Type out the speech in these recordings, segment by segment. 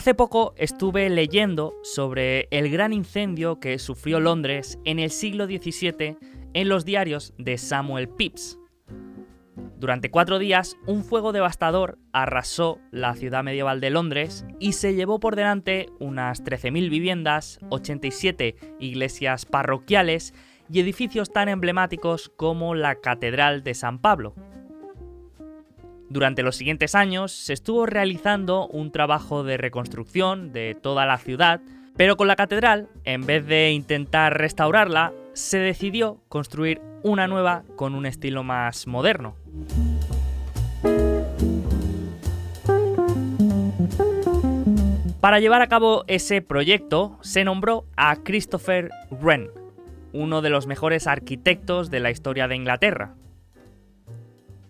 Hace poco estuve leyendo sobre el gran incendio que sufrió Londres en el siglo XVII en los diarios de Samuel Pepys. Durante cuatro días, un fuego devastador arrasó la ciudad medieval de Londres y se llevó por delante unas 13.000 viviendas, 87 iglesias parroquiales y edificios tan emblemáticos como la Catedral de San Pablo. Durante los siguientes años se estuvo realizando un trabajo de reconstrucción de toda la ciudad, pero con la catedral, en vez de intentar restaurarla, se decidió construir una nueva con un estilo más moderno. Para llevar a cabo ese proyecto se nombró a Christopher Wren, uno de los mejores arquitectos de la historia de Inglaterra.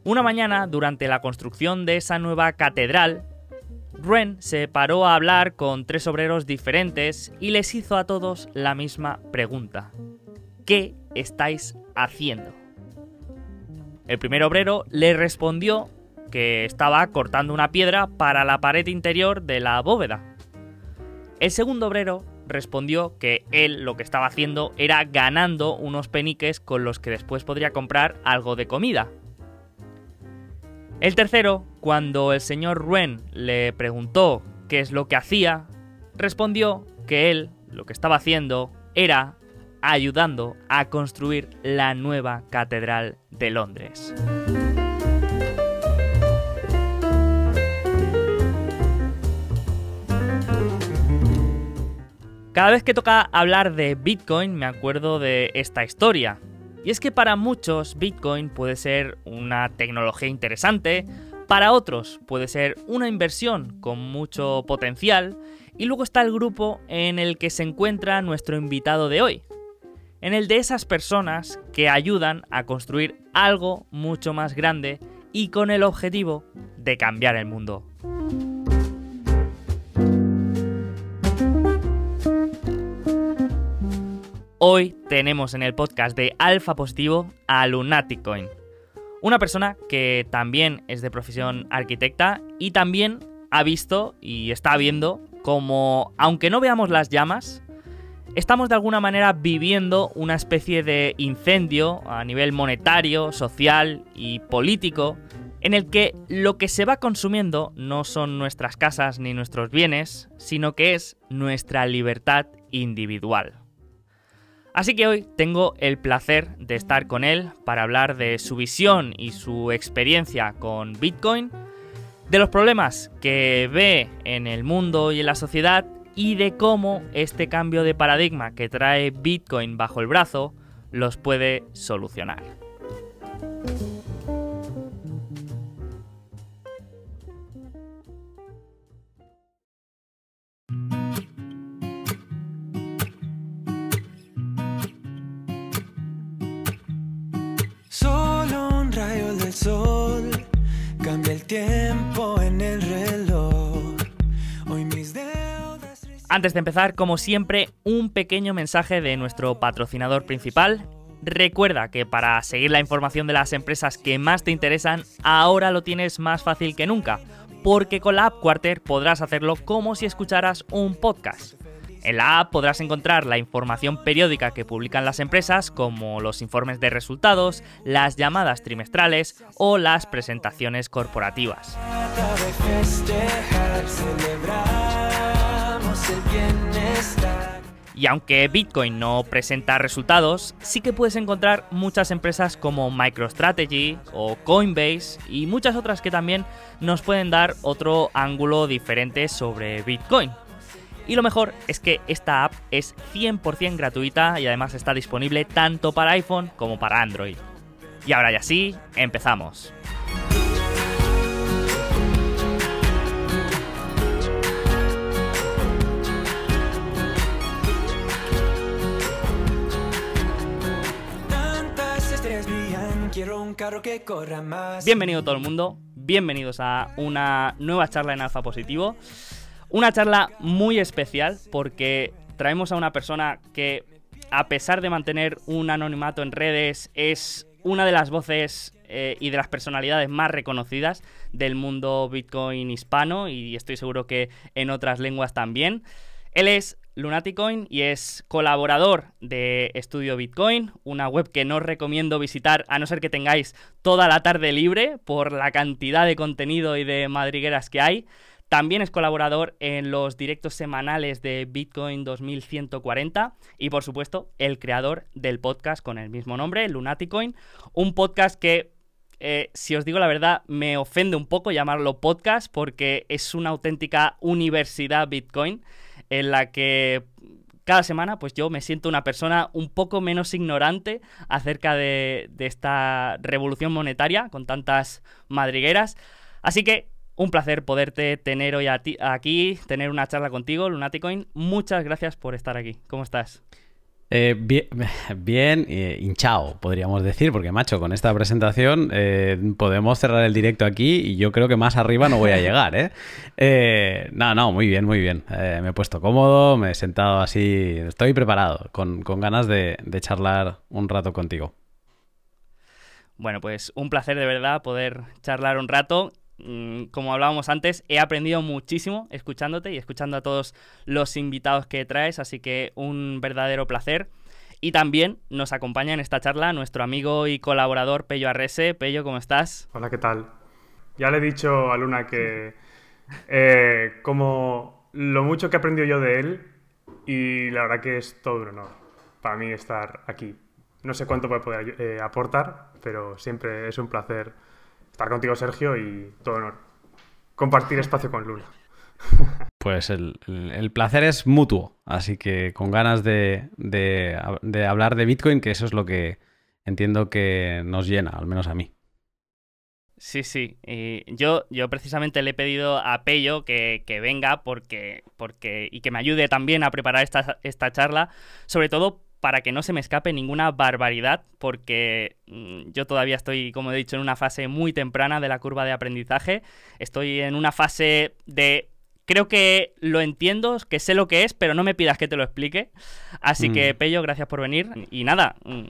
Una mañana, durante la construcción de esa nueva catedral, Wren se paró a hablar con tres obreros diferentes y les hizo a todos la misma pregunta. ¿Qué estáis haciendo? El primer obrero le respondió que estaba cortando una piedra para la pared interior de la bóveda. El segundo obrero respondió que él lo que estaba haciendo era ganando unos peniques con los que después podría comprar algo de comida. El tercero, cuando el señor Ruen le preguntó qué es lo que hacía, respondió que él lo que estaba haciendo era ayudando a construir la nueva Catedral de Londres. Cada vez que toca hablar de Bitcoin me acuerdo de esta historia. Y es que para muchos Bitcoin puede ser una tecnología interesante, para otros puede ser una inversión con mucho potencial, y luego está el grupo en el que se encuentra nuestro invitado de hoy, en el de esas personas que ayudan a construir algo mucho más grande y con el objetivo de cambiar el mundo. Hoy tenemos en el podcast de Alfa Positivo a Lunatic Coin, una persona que también es de profesión arquitecta y también ha visto y está viendo como, aunque no veamos las llamas, estamos de alguna manera viviendo una especie de incendio a nivel monetario, social y político, en el que lo que se va consumiendo no son nuestras casas ni nuestros bienes, sino que es nuestra libertad individual. Así que hoy tengo el placer de estar con él para hablar de su visión y su experiencia con Bitcoin, de los problemas que ve en el mundo y en la sociedad y de cómo este cambio de paradigma que trae Bitcoin bajo el brazo los puede solucionar. Sol cambia el tiempo en el reloj. Antes de empezar, como siempre, un pequeño mensaje de nuestro patrocinador principal. Recuerda que para seguir la información de las empresas que más te interesan, ahora lo tienes más fácil que nunca, porque con la app Quarter podrás hacerlo como si escucharas un podcast. En la app podrás encontrar la información periódica que publican las empresas, como los informes de resultados, las llamadas trimestrales o las presentaciones corporativas. Y aunque Bitcoin no presenta resultados, sí que puedes encontrar muchas empresas como MicroStrategy o Coinbase y muchas otras que también nos pueden dar otro ángulo diferente sobre Bitcoin. Y lo mejor es que esta app es 100% gratuita y además está disponible tanto para iPhone como para Android. Y ahora ya sí, empezamos. Bienvenido todo el mundo, bienvenidos a una nueva charla en Alfa Positivo. Una charla muy especial porque traemos a una persona que, a pesar de mantener un anonimato en redes, es una de las voces eh, y de las personalidades más reconocidas del mundo Bitcoin hispano y estoy seguro que en otras lenguas también. Él es Lunaticoin y es colaborador de Estudio Bitcoin, una web que no os recomiendo visitar a no ser que tengáis toda la tarde libre por la cantidad de contenido y de madrigueras que hay. También es colaborador en los directos semanales de Bitcoin 2140 y por supuesto el creador del podcast con el mismo nombre, Lunaticoin, un podcast que eh, si os digo la verdad, me ofende un poco llamarlo podcast porque es una auténtica universidad Bitcoin en la que cada semana pues yo me siento una persona un poco menos ignorante acerca de, esta revolución monetaria con tantas madrigueras. Así que un placer poderte tener hoy aquí, tener una charla contigo, Lunaticoin. Muchas gracias por estar aquí. ¿Cómo estás? Eh, bien, bien eh, hinchado, podríamos decir, porque macho, con esta presentación eh, podemos cerrar el directo aquí y yo creo que más arriba no voy a llegar, no, no, muy bien, muy bien. me he puesto cómodo, me he sentado así, estoy preparado, con, ganas de, de charlar un rato contigo. Bueno, pues un placer de verdad poder charlar un rato como hablábamos antes, he aprendido muchísimo escuchándote y escuchando a todos los invitados que traes, así que un verdadero placer. Y también nos acompaña en esta charla nuestro amigo y colaborador Pello Arrese. Pello, ¿cómo estás? Hola, ¿qué tal? Ya le he dicho a Luna que eh, como lo mucho que he aprendido yo de él y la verdad que es todo un honor para mí estar aquí. No sé cuánto puede poder eh, aportar, pero siempre es un placer estar contigo, Sergio, y todo honor. Compartir espacio con Luna. Pues el, placer es mutuo, así que con ganas de, hablar de Bitcoin, que eso es lo que entiendo que nos llena, al menos a mí. Sí, sí. yo, yo precisamente le he pedido a Pello que, venga porque, porque, y que me ayude también a preparar esta, esta charla, sobre todo para que no se me escape ninguna barbaridad, porque mm, yo todavía estoy, como he dicho, en una fase muy temprana de la curva de aprendizaje. Estoy en una fase de... Creo que lo entiendo, que sé lo que es, pero no me pidas que te lo explique. Así que, mm. Pello, gracias por venir. Y nada, mm,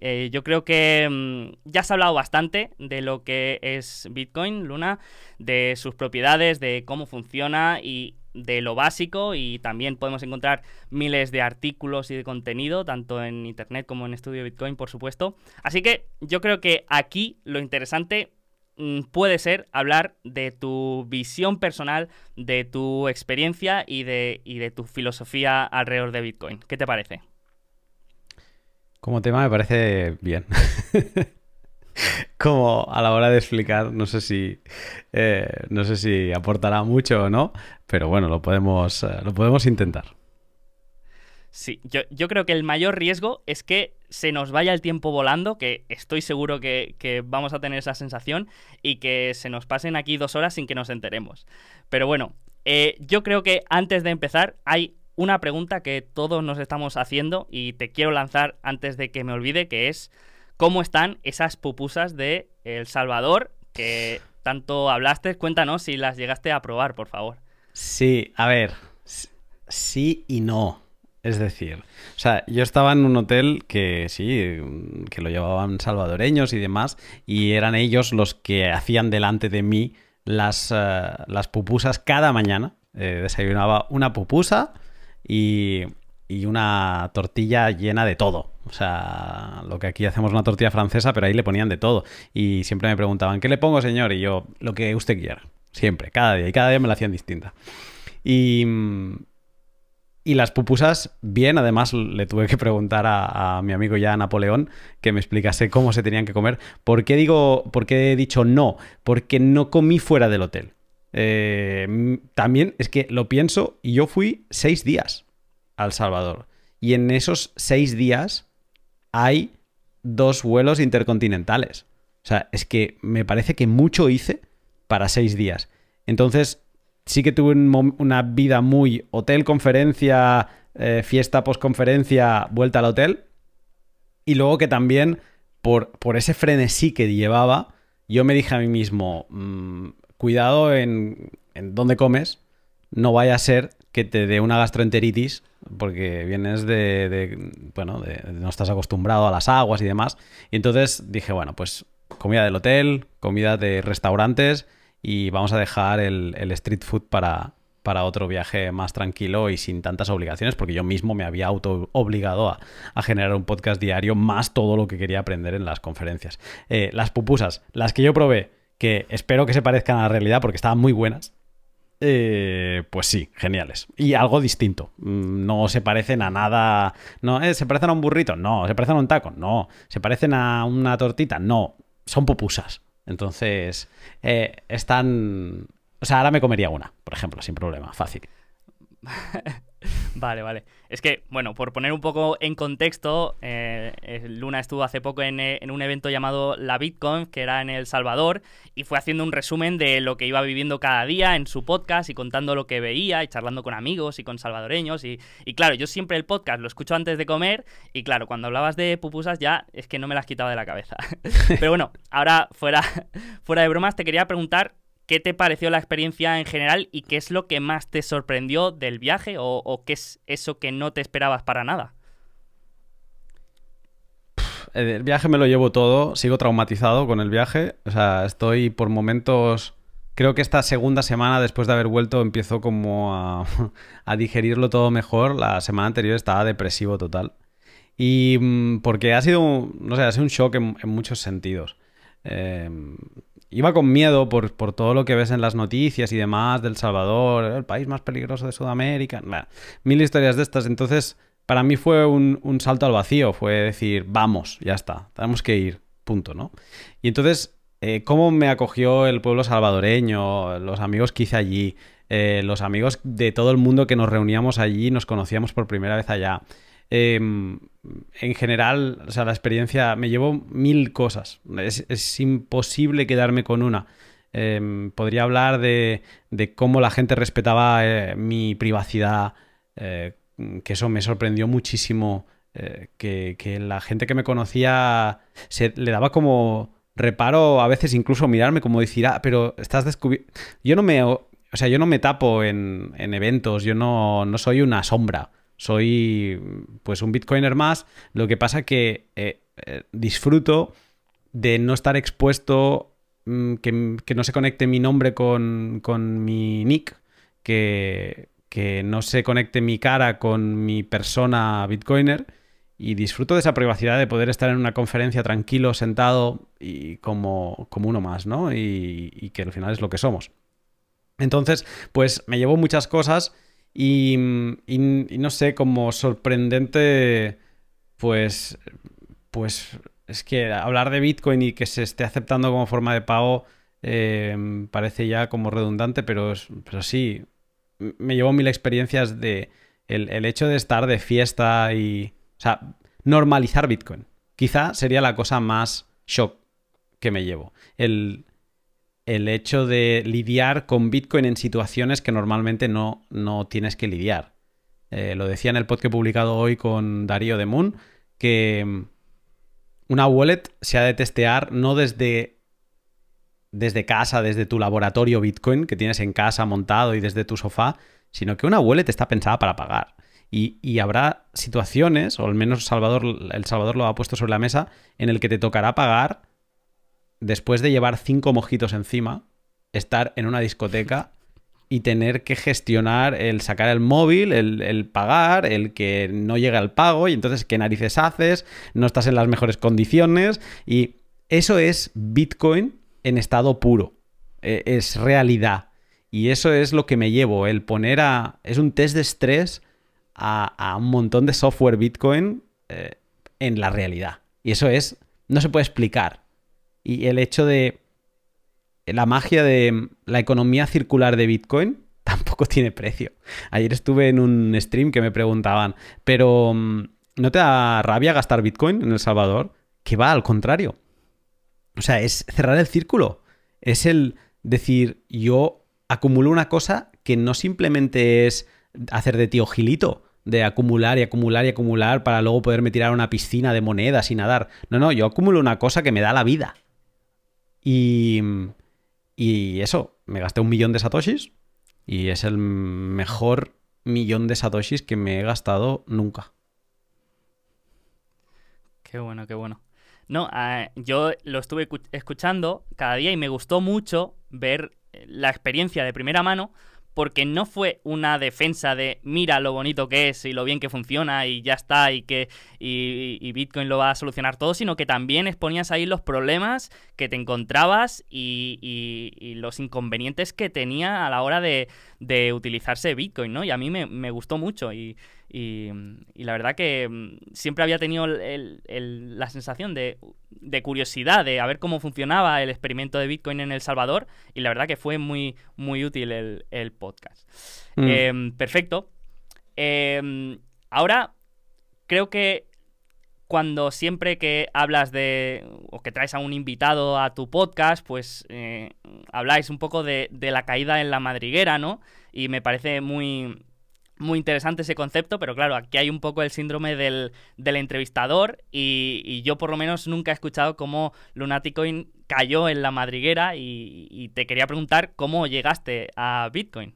eh, yo creo que ya has hablado bastante de lo que es Bitcoin, Luna, de sus propiedades, de cómo funciona y de lo básico y también podemos encontrar miles de artículos y de contenido, tanto en Internet como en Estudio Bitcoin, por supuesto. Así que yo creo que aquí lo interesante mm, puede ser hablar de tu visión personal, de tu experiencia y de, y de tu filosofía alrededor de Bitcoin. ¿Qué te parece? Como tema me parece bien. como a la hora de explicar, no sé si, eh, no sé si aportará mucho o no, pero bueno, lo podemos, eh, lo podemos intentar. Sí, yo, creo que el mayor riesgo es que se nos vaya el tiempo volando, que estoy seguro que, vamos a tener esa sensación, y que se nos pasen aquí dos horas sin que nos enteremos. Pero bueno, eh, yo creo que antes de empezar hay una pregunta que todos nos estamos haciendo y te quiero lanzar antes de que me olvide, que es cómo están esas pupusas de El Salvador que tanto hablaste. Cuéntanos si las llegaste a probar, por favor. Sí, a ver, sí y no. Es decir, o sea, yo estaba en un hotel que sí, que lo llevaban salvadoreños y demás, y eran ellos los que hacían delante de mí las, eh, las pupusas cada mañana. Eh, desayunaba una pupusa y y una tortilla llena de todo. O sea, lo que aquí hacemos una tortilla francesa, pero ahí le ponían de todo. Y siempre me preguntaban, ¿qué le pongo, señor? Y yo, lo que usted quiera. Siempre, cada día. Y cada día me la hacían distinta. Y, y las pupusas, bien, además le tuve que preguntar a, mi amigo ya Napoleón que me explicase cómo se tenían que comer. ¿Por qué digo, por qué he dicho no? Porque no comí fuera del hotel. Eh, también es que lo pienso y yo fui seis días. El Salvador. Y en esos seis días hay dos vuelos intercontinentales. O sea, es que me parece que mucho hice para seis días. Entonces, sí que tuve una vida muy hotel, conferencia, eh, fiesta, postconferencia, vuelta al hotel. Y luego que también, por, por, ese frenesí que llevaba, yo me dije a mí mismo, mm, cuidado en, en dónde comes, no vaya a ser que te dé una gastroenteritis porque vienes de, bueno, no estás acostumbrado a las aguas y demás. Y entonces dije, bueno, pues comida del hotel, comida de restaurantes y vamos a dejar el, el street food para, para otro viaje más tranquilo y sin tantas obligaciones, porque yo mismo me había auto obligado a, a generar un podcast diario más todo lo que quería aprender en las conferencias. Eh, las pupusas, las que yo probé, que espero que se parezcan a la realidad porque estaban muy buenas. Eh, pues sí, geniales. Y algo distinto. Mm, No se parecen a nada. No, eh, ¿Se parecen a un burrito? No. ¿Se parecen a un taco? No. ¿Se parecen a una tortita? No. Son pupusas. Entonces, eh, están. O sea, ahora me comería una, por ejemplo, sin problema. Fácil. Vale, vale. Es que, bueno, por poner un poco en contexto, eh, Luna estuvo hace poco en, eh, en un evento llamado La Bitcoin, que era en El Salvador, y fue haciendo un resumen de lo que iba viviendo cada día en su podcast y contando lo que veía y charlando con amigos y con salvadoreños. Y, y claro, yo siempre el podcast lo escucho antes de comer y claro, cuando hablabas de pupusas ya es que no me las quitaba de la cabeza. Pero bueno, ahora fuera, fuera de bromas, te quería preguntar ¿Qué te pareció la experiencia en general y qué es lo que más te sorprendió del viaje o, qué es eso que no te esperabas para nada? El viaje me lo llevo todo, sigo traumatizado con el viaje, o sea, estoy por momentos... Creo que esta segunda semana, después de haber vuelto, empiezo como a, a digerirlo todo mejor. La semana anterior estaba depresivo total. Y mm, porque ha sido, no sé, ha sido un shock en, en muchos sentidos. Eh, iba con miedo por, por, todo lo que ves en las noticias y demás del Salvador, el país más peligroso de Sudamérica, mil historias de estas. Entonces, para mí fue un, un, salto al vacío, fue decir, vamos, ya está, tenemos que ir, punto, ¿no? Y entonces, eh, ¿cómo me acogió el pueblo salvadoreño, los amigos que hice allí, eh, los amigos de todo el mundo que nos reuníamos allí, nos conocíamos por primera vez allá? Eh, en general, o sea, la experiencia me llevó mil cosas. Es, imposible quedarme con una. Eh, podría hablar de, cómo la gente respetaba eh, mi privacidad, eh, que eso me sorprendió muchísimo. Que, que, la gente que me conocía se le daba como reparo a veces incluso mirarme como decir, ah, pero estás descubierto. Yo no me. O sea, yo no me tapo en, en eventos, yo no, no soy una sombra soy pues un bitcoiner más, lo que pasa que eh, eh, disfruto de no estar expuesto, mmm, que, no se conecte mi nombre con, con mi nick, que, que, no se conecte mi cara con mi persona bitcoiner y disfruto de esa privacidad de poder estar en una conferencia tranquilo, sentado y como, como uno más, ¿no? Y, y que al final es lo que somos. Entonces, pues me llevo muchas cosas y, no sé, como sorprendente, pues, pues es que hablar de Bitcoin y que se esté aceptando como forma de pago eh, parece ya como redundante, pero, pero sí, me llevo mil experiencias de el, el, hecho de estar de fiesta y, o sea, normalizar Bitcoin. Quizá sería la cosa más shock que me llevo. El, el hecho de lidiar con Bitcoin en situaciones que normalmente no, no tienes que lidiar. Eh, lo decía en el podcast publicado hoy con Darío de Moon, que mm, una wallet se ha de testear no desde, desde casa, desde tu laboratorio Bitcoin que tienes en casa montado y desde tu sofá, sino que una wallet está pensada para pagar. Y, y, habrá situaciones, o al menos Salvador, El Salvador lo ha puesto sobre la mesa, en el que te tocará pagar después de llevar cinco mojitos encima, estar en una discoteca y tener que gestionar el sacar el móvil, el, pagar, el que no llega el pago y entonces qué narices haces, no estás en las mejores condiciones y eso es Bitcoin en estado puro, e, es realidad. Y eso es lo que me llevo, el poner a... es un test de estrés a, a un montón de software Bitcoin eh, en la realidad. Y eso es, no se puede explicar, y el hecho de la magia de la economía circular de Bitcoin tampoco tiene precio. Ayer estuve en un stream que me preguntaban, pero mm, ¿no te da rabia gastar Bitcoin en El Salvador? Que va al contrario. O sea, es cerrar el círculo. Es el decir, yo acumulo una cosa que no simplemente es hacer de tío gilito, de acumular y acumular y acumular para luego poderme tirar a una piscina de monedas y nadar. No, no, yo acumulo una cosa que me da la vida. Y, y eso, me gasté un millón de satoshis y es el mejor millón de satoshis que me he gastado nunca. Qué bueno, qué bueno. No, ah, yo lo estuve escuchando cada día y me gustó mucho ver eh, la experiencia de primera mano porque no fue una defensa de mira lo bonito que es y lo bien que funciona y ya está y que y, Bitcoin lo va a solucionar todo, sino que también exponías ahí los problemas que te encontrabas y, los inconvenientes que tenía a la hora de, utilizarse Bitcoin, ¿no? Y a mí me, gustó mucho y, la verdad que mm, siempre había tenido la sensación de de curiosidad de a ver cómo funcionaba el experimento de Bitcoin en El Salvador y la verdad que fue muy, muy útil el, podcast. Mm. Em, perfecto. Em, ahora, creo que cuando siempre que hablas de o que traes a un invitado a tu podcast, pues eh, habláis un poco de, de la caída en la madriguera, ¿no? Y me parece muy, muy interesante ese concepto, pero claro, aquí hay un poco el síndrome del, entrevistador y, yo por lo menos nunca he escuchado cómo Lunaticoin cayó en la madriguera y, te quería preguntar cómo llegaste a Bitcoin.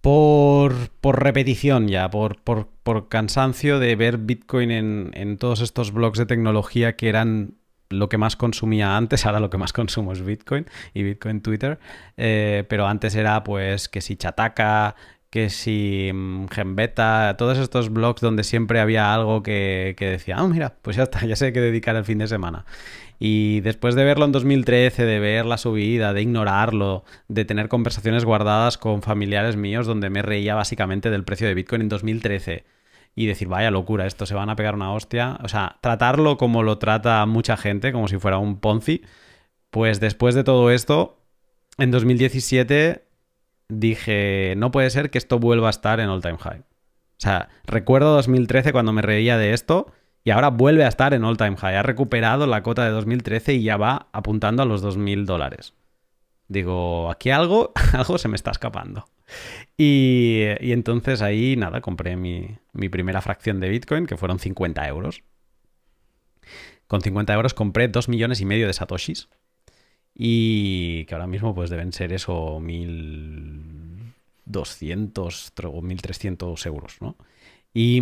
Por, repetición ya, por, por, cansancio de ver Bitcoin en, en todos estos blogs de tecnología que eran lo que más consumía antes, ahora lo que más consumo es Bitcoin y Bitcoin Twitter, eh, pero antes era pues que si Chataka, que si mm, Genbeta, todos estos blogs donde siempre había algo que, decía, ah, mira, pues ya está, ya sé qué dedicar el fin de semana. Y después de verlo en 2013, de ver la subida, de ignorarlo, de tener conversaciones guardadas con familiares míos donde me reía básicamente del precio de Bitcoin en 2013 y decir, vaya locura, esto se van a pegar una hostia. O sea, tratarlo como lo trata mucha gente, como si fuera un Ponzi. Pues después de todo esto, en 2017 dije, no puede ser que esto vuelva a estar en all time high. O sea, recuerdo 2013 cuando me reía de esto y ahora vuelve a estar en all time high. Ha recuperado la cota de 2013 y ya va apuntando a los 2.000 dólares. Digo, aquí algo, algo se me está escapando. Y, entonces ahí, nada, compré mi, primera fracción de Bitcoin, que fueron 50 euros. Con 50 euros compré 2 millones y medio de satoshis. Y que ahora mismo pues deben ser eso 1.200 o 1.300 euros, ¿no? Y,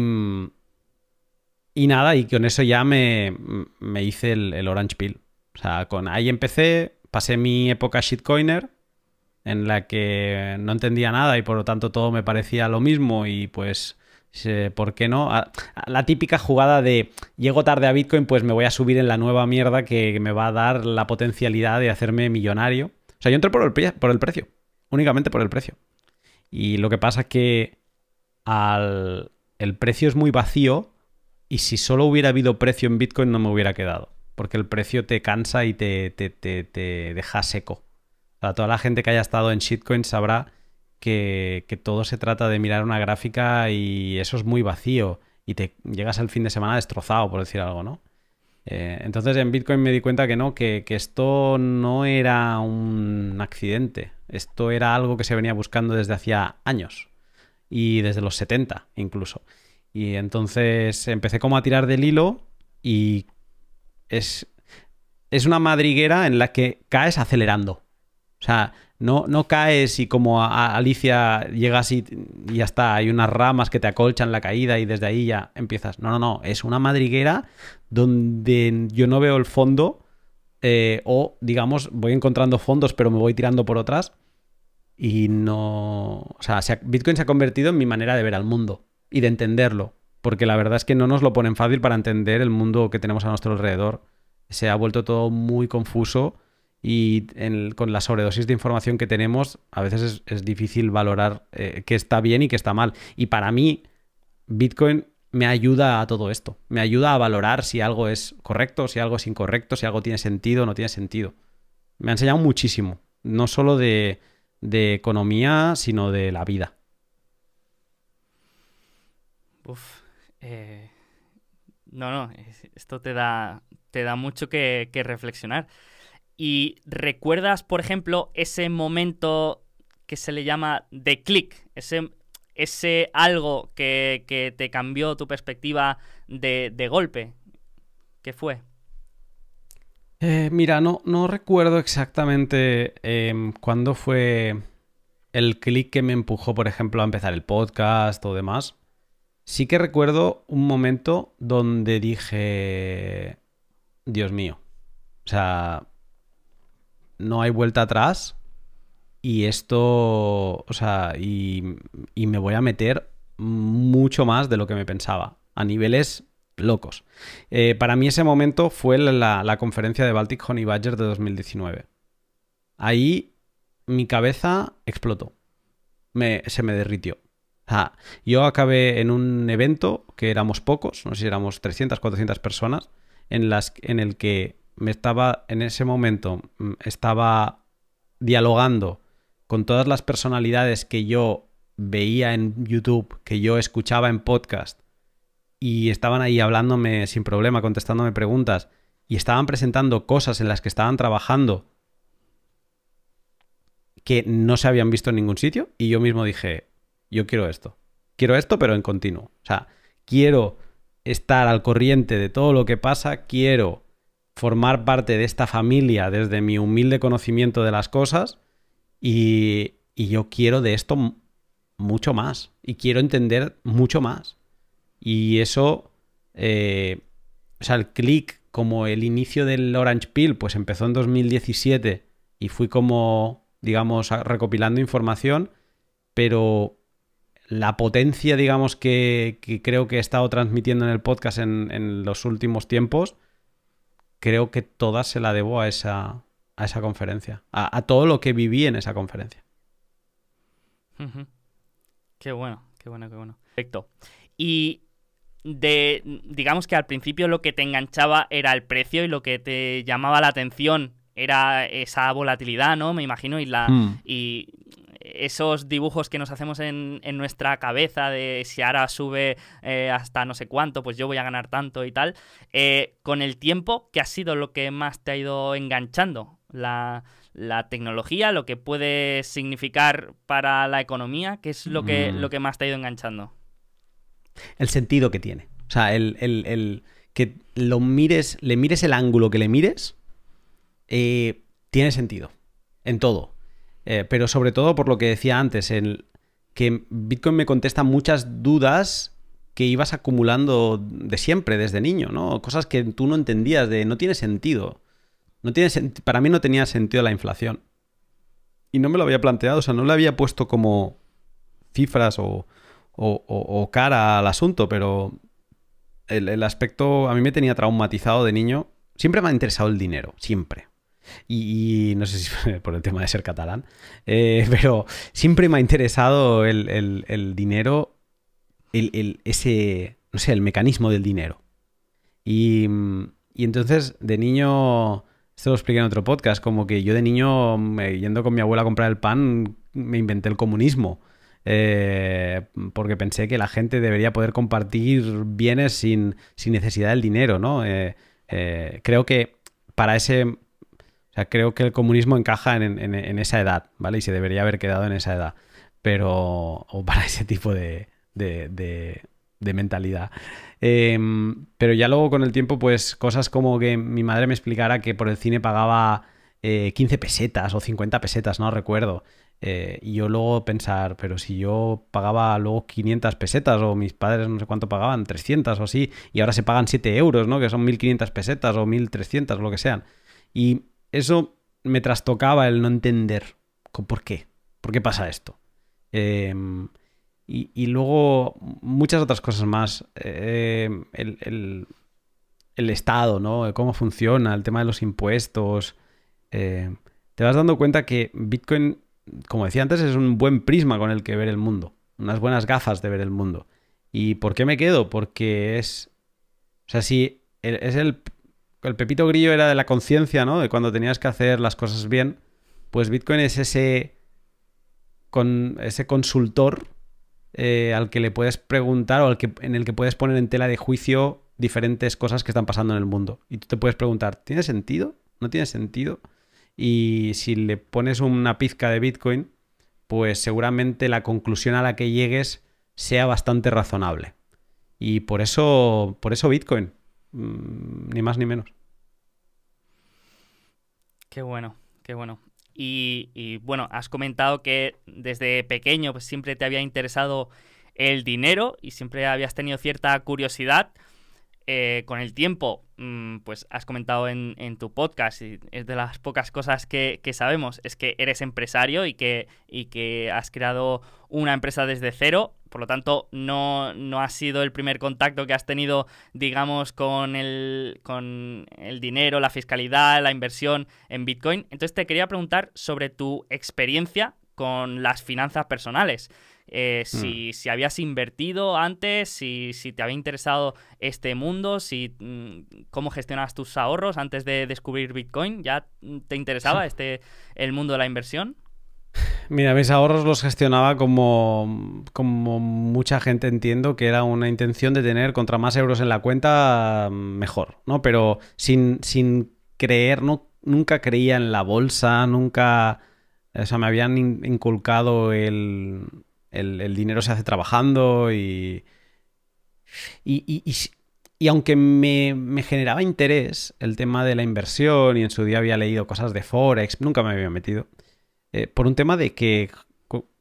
y nada, y con eso ya me, me hice el, el Orange Pill. O sea, con ahí empecé, pasé mi época shitcoiner, en la que no entendía nada y por lo tanto todo me parecía lo mismo y pues, ¿por qué no? La típica jugada de llego tarde a Bitcoin, pues me voy a subir en la nueva mierda que me va a dar la potencialidad de hacerme millonario. O sea, yo entré por el, por el precio, únicamente por el precio. Y lo que pasa es que al, el precio es muy vacío y si solo hubiera habido precio en Bitcoin no me hubiera quedado porque el precio te cansa y te, te, deja seco. O toda la gente que haya estado en shitcoin sabrá que, todo se trata de mirar una gráfica y eso es muy vacío y te llegas al fin de semana destrozado, por decir algo, ¿no? Eh, entonces en Bitcoin me di cuenta que no, que, que, esto no era un accidente, esto era algo que se venía buscando desde hacía años y desde los 70 incluso. Y entonces empecé como a tirar del hilo y es, es una madriguera en la que caes acelerando. O sea, no, no caes y como a, Alicia llegas y, y, ya está, hay unas ramas que te acolchan la caída y desde ahí ya empiezas. No, no, no, es una madriguera donde yo no veo el fondo eh, o, digamos, voy encontrando fondos pero me voy tirando por otras y no... O sea, Bitcoin se ha convertido en mi manera de ver al mundo y de entenderlo porque la verdad es que no nos lo ponen fácil para entender el mundo que tenemos a nuestro alrededor. Se ha vuelto todo muy confuso y con la sobredosis de información que tenemos, a veces es, difícil valorar eh, qué está bien y qué está mal. Y para mí, Bitcoin me ayuda a todo esto. Me ayuda a valorar si algo es correcto, si algo es incorrecto, si algo tiene sentido o no tiene sentido. Me ha enseñado muchísimo, no solo de economía, sino de la vida. Uf, eh, no, no, esto te da, te da mucho que, reflexionar. ¿Y recuerdas, por ejemplo, ese momento que se le llama de click? Ese, ese algo que, te cambió tu perspectiva de, golpe. ¿Qué fue? Eh, mira, no, no recuerdo exactamente em, cuándo fue el click que me empujó, por ejemplo, a empezar el podcast o demás. Sí que recuerdo un momento donde dije, Dios mío, o sea, no hay vuelta atrás y esto, o sea, y, me voy a meter mucho más de lo que me pensaba, a niveles locos. Eh, para mí ese momento fue la, la, conferencia de Baltic Honey Badger de 2019. Ahí mi cabeza explotó. Me, se me derritió. Yo acabé en un evento que éramos pocos, no sé si éramos 300, 400 personas, en, las, en el que me estaba, en ese momento, mm, estaba dialogando con todas las personalidades que yo veía en YouTube, que yo escuchaba en podcast, y estaban ahí hablándome sin problema, contestándome preguntas, y estaban presentando cosas en las que estaban trabajando que no se habían visto en ningún sitio, y yo mismo dije, yo quiero esto. Quiero esto, pero en continuo. O sea, quiero estar al corriente de todo lo que pasa, quiero formar parte de esta familia desde mi humilde conocimiento de las cosas y, y yo quiero de esto mucho más y quiero entender mucho más. Y eso, eh, o sea, el click como el inicio del Orange Pill, pues empezó en 2017 y fui como, digamos, recopilando información, pero la potencia, digamos, que, creo que he estado transmitiendo en el podcast en, los últimos tiempos, creo que toda se la debo a esa, a esa conferencia, a, todo lo que viví en esa conferencia. Qué bueno, qué bueno, qué bueno. Perfecto. Y de, digamos que al principio lo que te enganchaba era el precio y lo que te llamaba la atención era esa volatilidad, ¿no? Me imagino, y la hmm. y esos dibujos que nos hacemos en, nuestra cabeza de si ahora sube eh, hasta no sé cuánto, pues yo voy a ganar tanto y tal. Eh, con el tiempo, ¿qué ha sido lo que más te ha ido enganchando? La, la tecnología, lo que puede significar para la economía, ¿qué es lo que, mm. lo que más te ha ido enganchando? El sentido que tiene. O sea, el, que lo mires, le mires el ángulo que le mires, eh, tiene sentido. En todo. Eh, pero sobre todo por lo que decía antes, el, que Bitcoin me contesta muchas dudas que ibas acumulando de siempre, desde niño, ¿no? Cosas que tú no entendías de no tiene sentido. No tiene para mí no tenía sentido la inflación. Y no me lo había planteado, o sea, no le había puesto como cifras o, o, cara al asunto, pero el, aspecto a mí me tenía traumatizado de niño. Siempre me ha interesado el dinero, siempre. Y, no sé si por el tema de ser catalán, eh, pero siempre me ha interesado el, dinero, el, ese, no sé, el mecanismo del dinero. Y, y entonces de niño esto lo expliqué en otro podcast, como que yo de niño, yendo con mi abuela a comprar el pan, me inventé el comunismo. Eh, porque pensé que la gente debería poder compartir bienes sin, necesidad del dinero, ¿no? Eh, creo que para ese... O sea, creo que el comunismo encaja en, esa edad, ¿vale? Y se debería haber quedado en esa edad. Pero... O para ese tipo de, de mentalidad. Em, pero ya luego con el tiempo, pues cosas como que mi madre me explicara que por el cine pagaba 15 eh, pesetas o 50 pesetas, no recuerdo. Eh, y yo luego pensar, pero si yo pagaba luego 500 pesetas o mis padres no sé cuánto pagaban, 300 o así, y ahora se pagan 7 euros, ¿no? Que son 1500 pesetas o 1300 o lo que sean. Y eso me trastocaba el no entender por qué, por qué pasa esto. Eh, y, luego muchas otras cosas más. Eh, el, Estado, ¿no? Cómo funciona, el tema de los impuestos. Eh, te vas dando cuenta que Bitcoin, como decía antes, es un buen prisma con el que ver el mundo. Unas buenas gafas de ver el mundo. ¿Y por qué me quedo? Porque es... O sea, si es el... El pepito grillo era de la conciencia, ¿no? De cuando tenías que hacer las cosas bien. Pues Bitcoin es ese... Con ese consultor eh, al que le puedes preguntar o al que, en el que puedes poner en tela de juicio diferentes cosas que están pasando en el mundo. Y tú te puedes preguntar, ¿tiene sentido? ¿No tiene sentido? Y si le pones una pizca de Bitcoin, pues seguramente la conclusión a la que llegues sea bastante razonable. Y por eso, por eso Bitcoin, mm, ni más ni menos. Qué bueno, qué bueno. Y, bueno, has comentado que desde pequeño pues, siempre te había interesado el dinero y siempre habías tenido cierta curiosidad. Eh, con el tiempo, mm, pues has comentado en, tu podcast, y es de las pocas cosas que, sabemos, es que eres empresario y que, y que has creado una empresa desde cero. Por lo tanto, no, no ha sido el primer contacto que has tenido, digamos, con el, con el dinero, la fiscalidad, la inversión en Bitcoin. Entonces te quería preguntar sobre tu experiencia con las finanzas personales. Eh, hmm. si, habías invertido antes, si, si, te había interesado este mundo, si mm, cómo gestionabas tus ahorros antes de descubrir Bitcoin, ¿ya te interesaba este el mundo de la inversión? Mira, mis ahorros los gestionaba como, como mucha gente entiendo que era una intención de tener contra más euros en la cuenta, mejor, ¿no? Pero sin, sin creer, no, nunca creía en la bolsa, nunca... O sea, me habían inculcado el, el, dinero se hace trabajando y, y, y, aunque me, generaba interés el tema de la inversión y en su día había leído cosas de Forex, nunca me había metido, eh, por un tema de que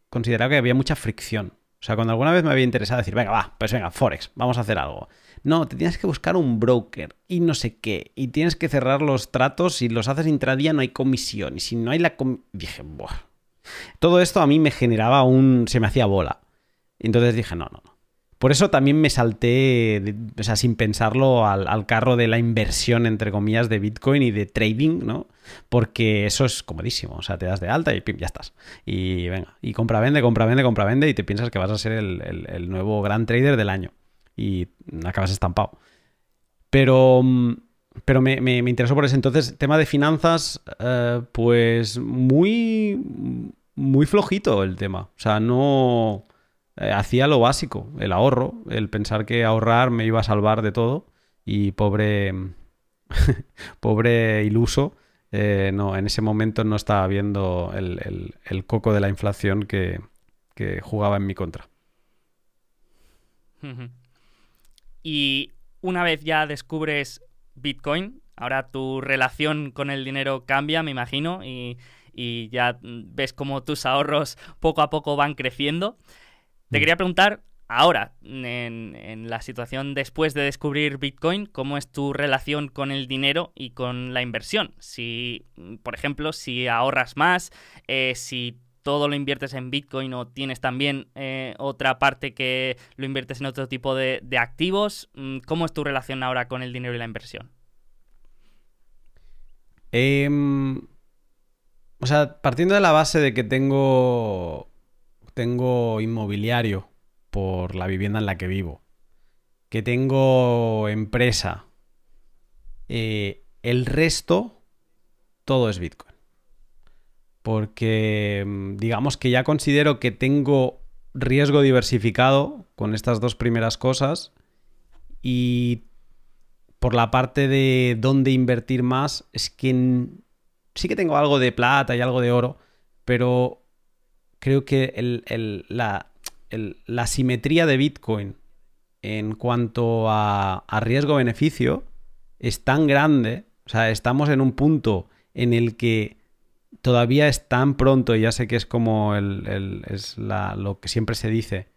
consideraba que había mucha fricción. O sea, cuando alguna vez me había interesado decir, venga, va, pues venga, Forex, vamos a hacer algo. No, te tienes que buscar un broker y no sé qué. Y tienes que cerrar los tratos. Si los haces intradía no hay comisión. Y si no hay la comisión... Dije, buah, todo esto a mí me generaba un... se me hacía bola. Entonces dije, no, no, no. Por eso también me salté, o sea, sin pensarlo, al, carro de la inversión, entre comillas, de Bitcoin y de trading, ¿no? Porque eso es comodísimo. O sea, te das de alta y pim, ya estás. Y venga, y compra, vende, compra, vende, compra, vende, y te piensas que vas a ser el, nuevo gran trader del año. Y acabas estampado. Pero pero me, interesó por ese entonces. Tema de finanzas, eh, pues muy, muy flojito el tema. O sea, no eh, hacía lo básico, el ahorro, el pensar que ahorrar me iba a salvar de todo. Y pobre, pobre iluso, eh, no, en ese momento no estaba viendo el, el, coco de la inflación que, que jugaba en mi contra. Y una vez ya descubres Bitcoin. Ahora tu relación con el dinero cambia, me imagino, y, ya ves cómo tus ahorros poco a poco van creciendo. Te mm. quería preguntar, ahora, en, la situación después de descubrir Bitcoin, ¿cómo es tu relación con el dinero y con la inversión? Si, por ejemplo, si ahorras más, eh, si todo lo inviertes en Bitcoin o tienes también eh, otra parte que lo inviertes en otro tipo de, activos. Mm, ¿Cómo es tu relación ahora con el dinero y la inversión? Em, o sea, partiendo de la base de que tengo, tengo inmobiliario por la vivienda en la que vivo, que tengo empresa, eh, el resto, todo es Bitcoin. Porque mm, digamos que ya considero que tengo riesgo diversificado con estas dos primeras cosas y por la parte de dónde invertir más es que sí que tengo algo de plata y algo de oro, pero creo que la, simetría de Bitcoin en cuanto a, riesgo-beneficio es tan grande, o sea, estamos en un punto en el que todavía es tan pronto, y ya sé que es como es lo que siempre se dice,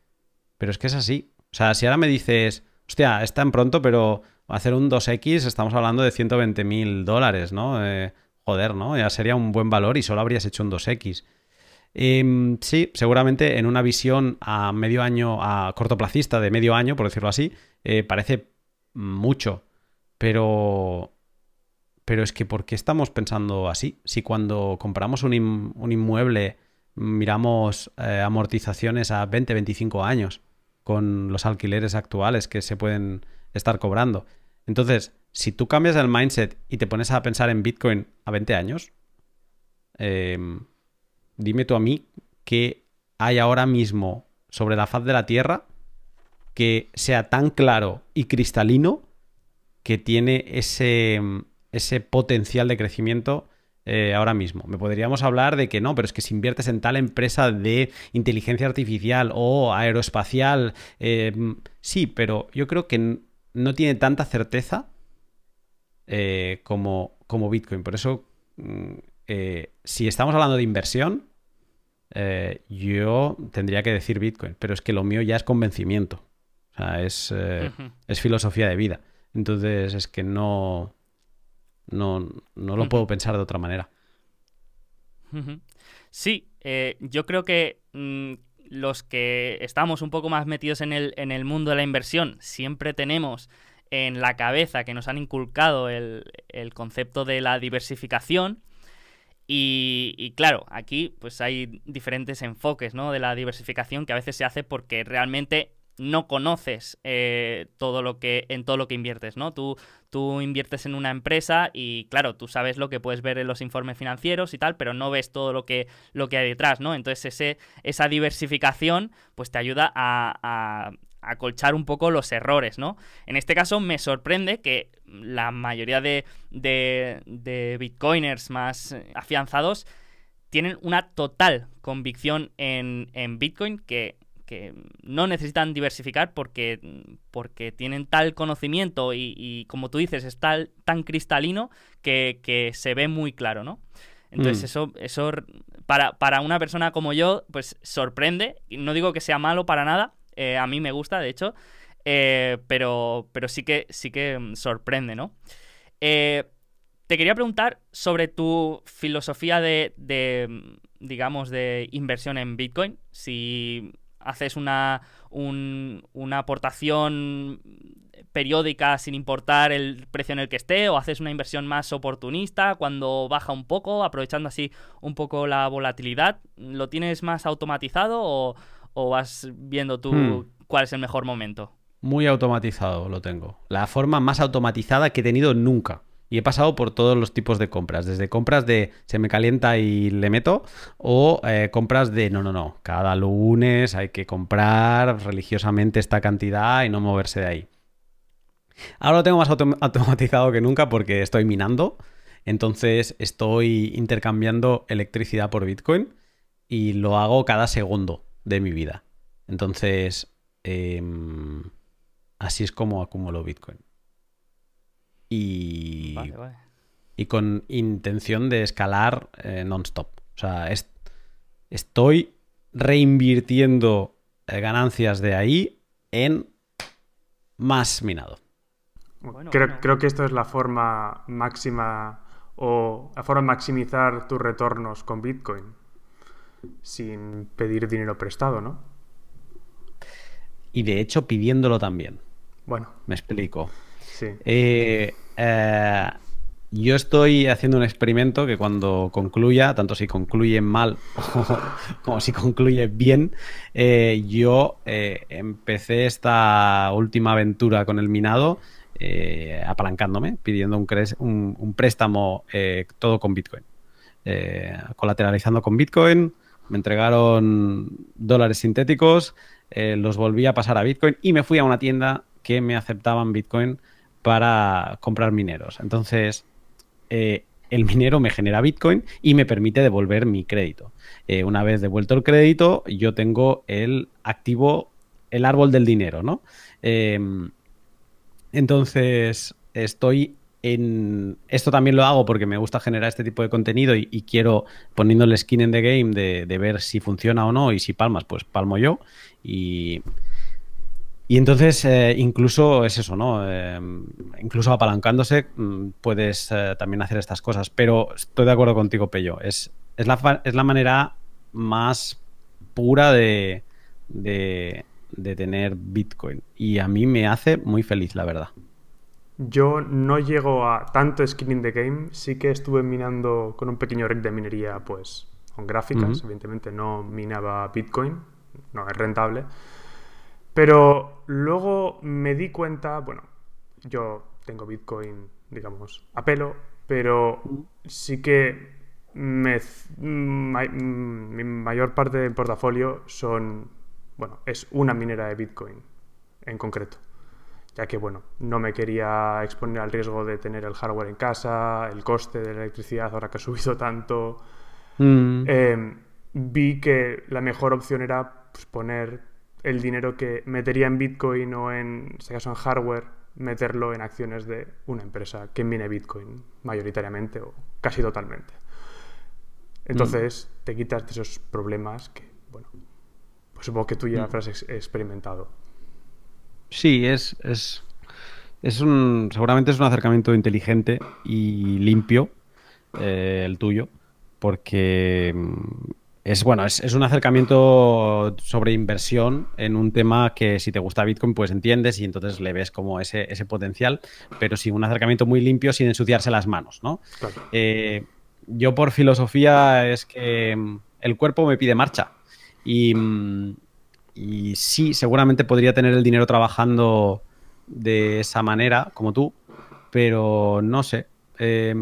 pero es que es así. O sea, si ahora me dices, hostia, es tan pronto, pero hacer un 2X estamos hablando de 120 mil dólares, ¿no? Eh, joder, ¿no? Ya sería un buen valor y solo habrías hecho un 2X. Em, sí, seguramente en una visión a medio año, a cortoplacista de medio año, por decirlo así, eh, parece mucho. Pero pero es que, ¿por qué estamos pensando así? Si cuando compramos un, inmueble miramos eh, amortizaciones a 20, 25 años con los alquileres actuales que se pueden estar cobrando. Entonces, si tú cambias el mindset y te pones a pensar en Bitcoin a 20 años, em, dime tú a mí qué hay ahora mismo sobre la faz de la Tierra que sea tan claro y cristalino que tiene ese ese potencial de crecimiento eh, ahora mismo. Me podríamos hablar de que no, pero es que si inviertes en tal empresa de inteligencia artificial o aeroespacial, eh, sí, pero yo creo que no tiene tanta certeza eh, como, como Bitcoin. Por eso, mm, si estamos hablando de inversión, eh, yo tendría que decir Bitcoin, pero es que lo mío ya es convencimiento. O sea, es, eh, es filosofía de vida. Entonces es que no, no, no lo puedo pensar de otra manera. Sí, eh, yo creo que mm, los que estamos un poco más metidos en el, en el mundo de la inversión siempre tenemos en la cabeza que nos han inculcado el, el concepto de la diversificación. Y, claro, aquí pues hay diferentes enfoques ¿no? de la diversificación que a veces se hace porque realmente no conoces eh, todo lo que en todo lo que inviertes, ¿no? Tú, tú inviertes en una empresa y claro, tú sabes lo que puedes ver en los informes financieros y tal, pero no ves todo lo que, lo que hay detrás, ¿no? Entonces ese, esa diversificación pues te ayuda a, acolchar un poco los errores, ¿no? En este caso me sorprende que la mayoría de, de, bitcoiners más afianzados tienen una total convicción en, en Bitcoin que que no necesitan diversificar porque, porque tienen tal conocimiento y, como tú dices, es tan cristalino que, se ve muy claro, ¿no? Entonces mm. eso, eso para, para, una persona como yo, pues sorprende. No digo que sea malo para nada, eh, a mí me gusta, de hecho, eh, pero, pero sí que, sí que sorprende, ¿no? Eh, te quería preguntar sobre tu filosofía de, de, digamos, de inversión en Bitcoin. Si haces una, una aportación periódica sin importar el precio en el que esté o haces una inversión más oportunista cuando baja un poco, aprovechando así un poco la volatilidad. ¿Lo tienes más automatizado o, vas viendo tú hmm. cuál es el mejor momento? Muy automatizado lo tengo. La forma más automatizada que he tenido nunca. Y he pasado por todos los tipos de compras, desde compras de se me calienta y le meto, o eh, compras de no, no, no, cada lunes hay que comprar religiosamente esta cantidad y no moverse de ahí. Ahora lo tengo más automatizado que nunca porque estoy minando, entonces estoy intercambiando electricidad por Bitcoin y lo hago cada segundo de mi vida. Entonces, em, así es como acumulo Bitcoin y, y con intención de escalar eh, non-stop. O sea, estoy reinvirtiendo eh, ganancias de ahí en más minado. creo, creo, que esto es la forma máxima o la forma de maximizar tus retornos con Bitcoin sin pedir dinero prestado, ¿no? Y de hecho pidiéndolo también. Bueno. Me explico. Eh, eh, yo estoy haciendo un experimento que cuando concluya, tanto si concluye mal como si concluye bien, eh, yo empecé esta última aventura con el minado apalancándome, pidiendo un, un préstamo todo con Bitcoin. colateralizando con Bitcoin, me entregaron dólares sintéticos, los volví a pasar a Bitcoin y me fui a una tienda que me aceptaban Bitcoin para comprar mineros. Entonces, eh, el minero me genera Bitcoin y me permite devolver mi crédito. Eh, una vez devuelto el crédito, yo tengo el activo, el árbol del dinero, ¿no? Em, entonces, estoy en... Esto también lo hago porque me gusta generar este tipo de contenido y, quiero poniéndole skin en the game de, de, ver si funciona o no y si palmas, pues palmo yo. Y, y entonces, eh, incluso es eso, ¿no? Eh, incluso apalancándose mm, puedes eh, también hacer estas cosas. Pero estoy de acuerdo contigo, Pello. Es, es, la, es la manera más pura de, de, de, tener Bitcoin. Y a mí me hace muy feliz, la verdad. Yo no llego a tanto skin in the game. Sí que estuve minando con un pequeño rig de minería, pues, con gráficas. Evidentemente no minaba Bitcoin. No es rentable. Pero luego me di cuenta, bueno, yo tengo Bitcoin, digamos, a pelo, pero sí que me, mi mayor parte del portafolio son, bueno, es una minera de Bitcoin en concreto. Ya que, bueno, no me quería exponer al riesgo de tener el hardware en casa, el coste de la electricidad ahora que ha subido tanto. Mm. Em, vi que la mejor opción era pues, poner el dinero que metería en Bitcoin o en, este caso en hardware, meterlo en acciones de una empresa que mine Bitcoin mayoritariamente o casi totalmente. Entonces te quitas de esos problemas que, bueno, pues supongo que tú ya habrás ex- experimentado. Sí, es, es, es un, seguramente es un acercamiento inteligente y limpio eh, el tuyo, porque mm, es bueno, es, es un acercamiento sobre inversión en un tema que si te gusta Bitcoin, pues entiendes y entonces le ves como ese, ese potencial, pero sí un acercamiento muy limpio sin ensuciarse las manos, ¿no? Claro. Eh, yo por filosofía es que mm, el cuerpo me pide marcha. Y, mm, y sí, seguramente podría tener el dinero trabajando de esa manera, como tú, pero no sé. Eh,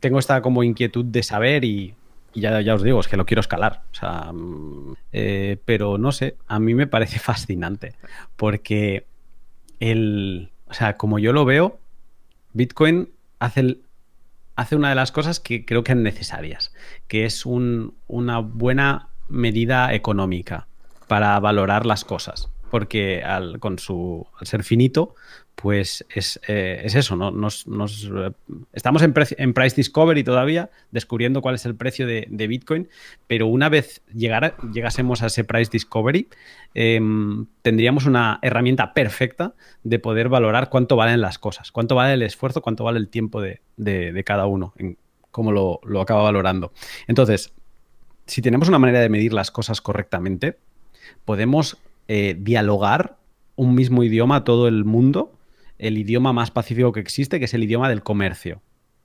tengo esta como inquietud de saber y, ya, ya os digo, es que lo quiero escalar. O sea, mm, eh, pero no sé, a mí me parece fascinante porque el, o sea, como yo lo veo, Bitcoin hace, el- hace una de las cosas que creo que es necesarias, que es un- una buena medida económica para valorar las cosas. Porque al, con su, ser finito, pues es, eh, es eso, ¿no? Nos, eh, estamos en, Price Discovery todavía, descubriendo cuál es el precio de, Bitcoin, pero una vez llegásemos a ese Price Discovery, em, tendríamos una herramienta perfecta de poder valorar cuánto valen las cosas, cuánto vale el esfuerzo, cuánto vale el tiempo de, cada uno, en cómo lo acaba valorando. Entonces, si tenemos una manera de medir las cosas correctamente, podemos eh, dialogar un mismo idioma a todo el mundo, el idioma más pacífico que existe, que es el idioma del comercio.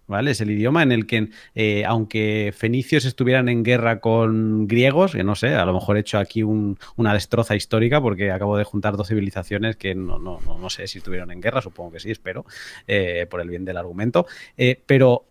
¿Vale? Es el idioma en el que, eh, aunque fenicios estuvieran en guerra con griegos, que no sé, a lo mejor he hecho aquí un- una destroza histórica porque acabo de juntar dos civilizaciones que no, no, no, no sé si estuvieron en guerra, supongo que sí, espero, eh, por el bien del argumento. Pero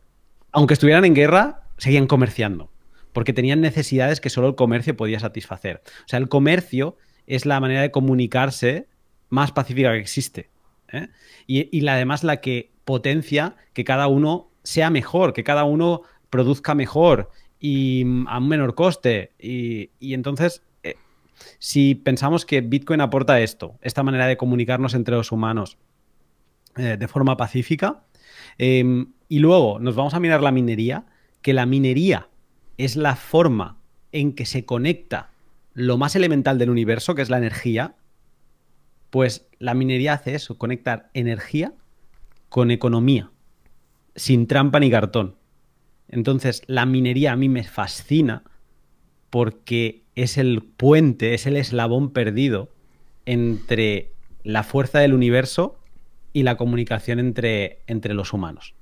aunque estuvieran en guerra, seguían comerciando, porque tenían necesidades que solo el comercio podía satisfacer. O sea, el comercio es la manera de comunicarse más pacífica que existe. ¿eh? Y, la, además la que potencia que cada uno sea mejor, que cada uno produzca mejor y mm, a un menor coste. Y, entonces, eh, si pensamos que Bitcoin aporta esto, esta manera de comunicarnos entre los humanos eh, de forma pacífica, eh, y luego nos vamos a mirar la minería, que la minería es la forma en que se conecta lo más elemental del universo, que es la energía, pues la minería hace eso, conectar energía con economía, sin trampa ni cartón. Entonces, la minería a mí me fascina porque es el puente, es el eslabón perdido entre la fuerza del universo y la comunicación entre, entre los humanos.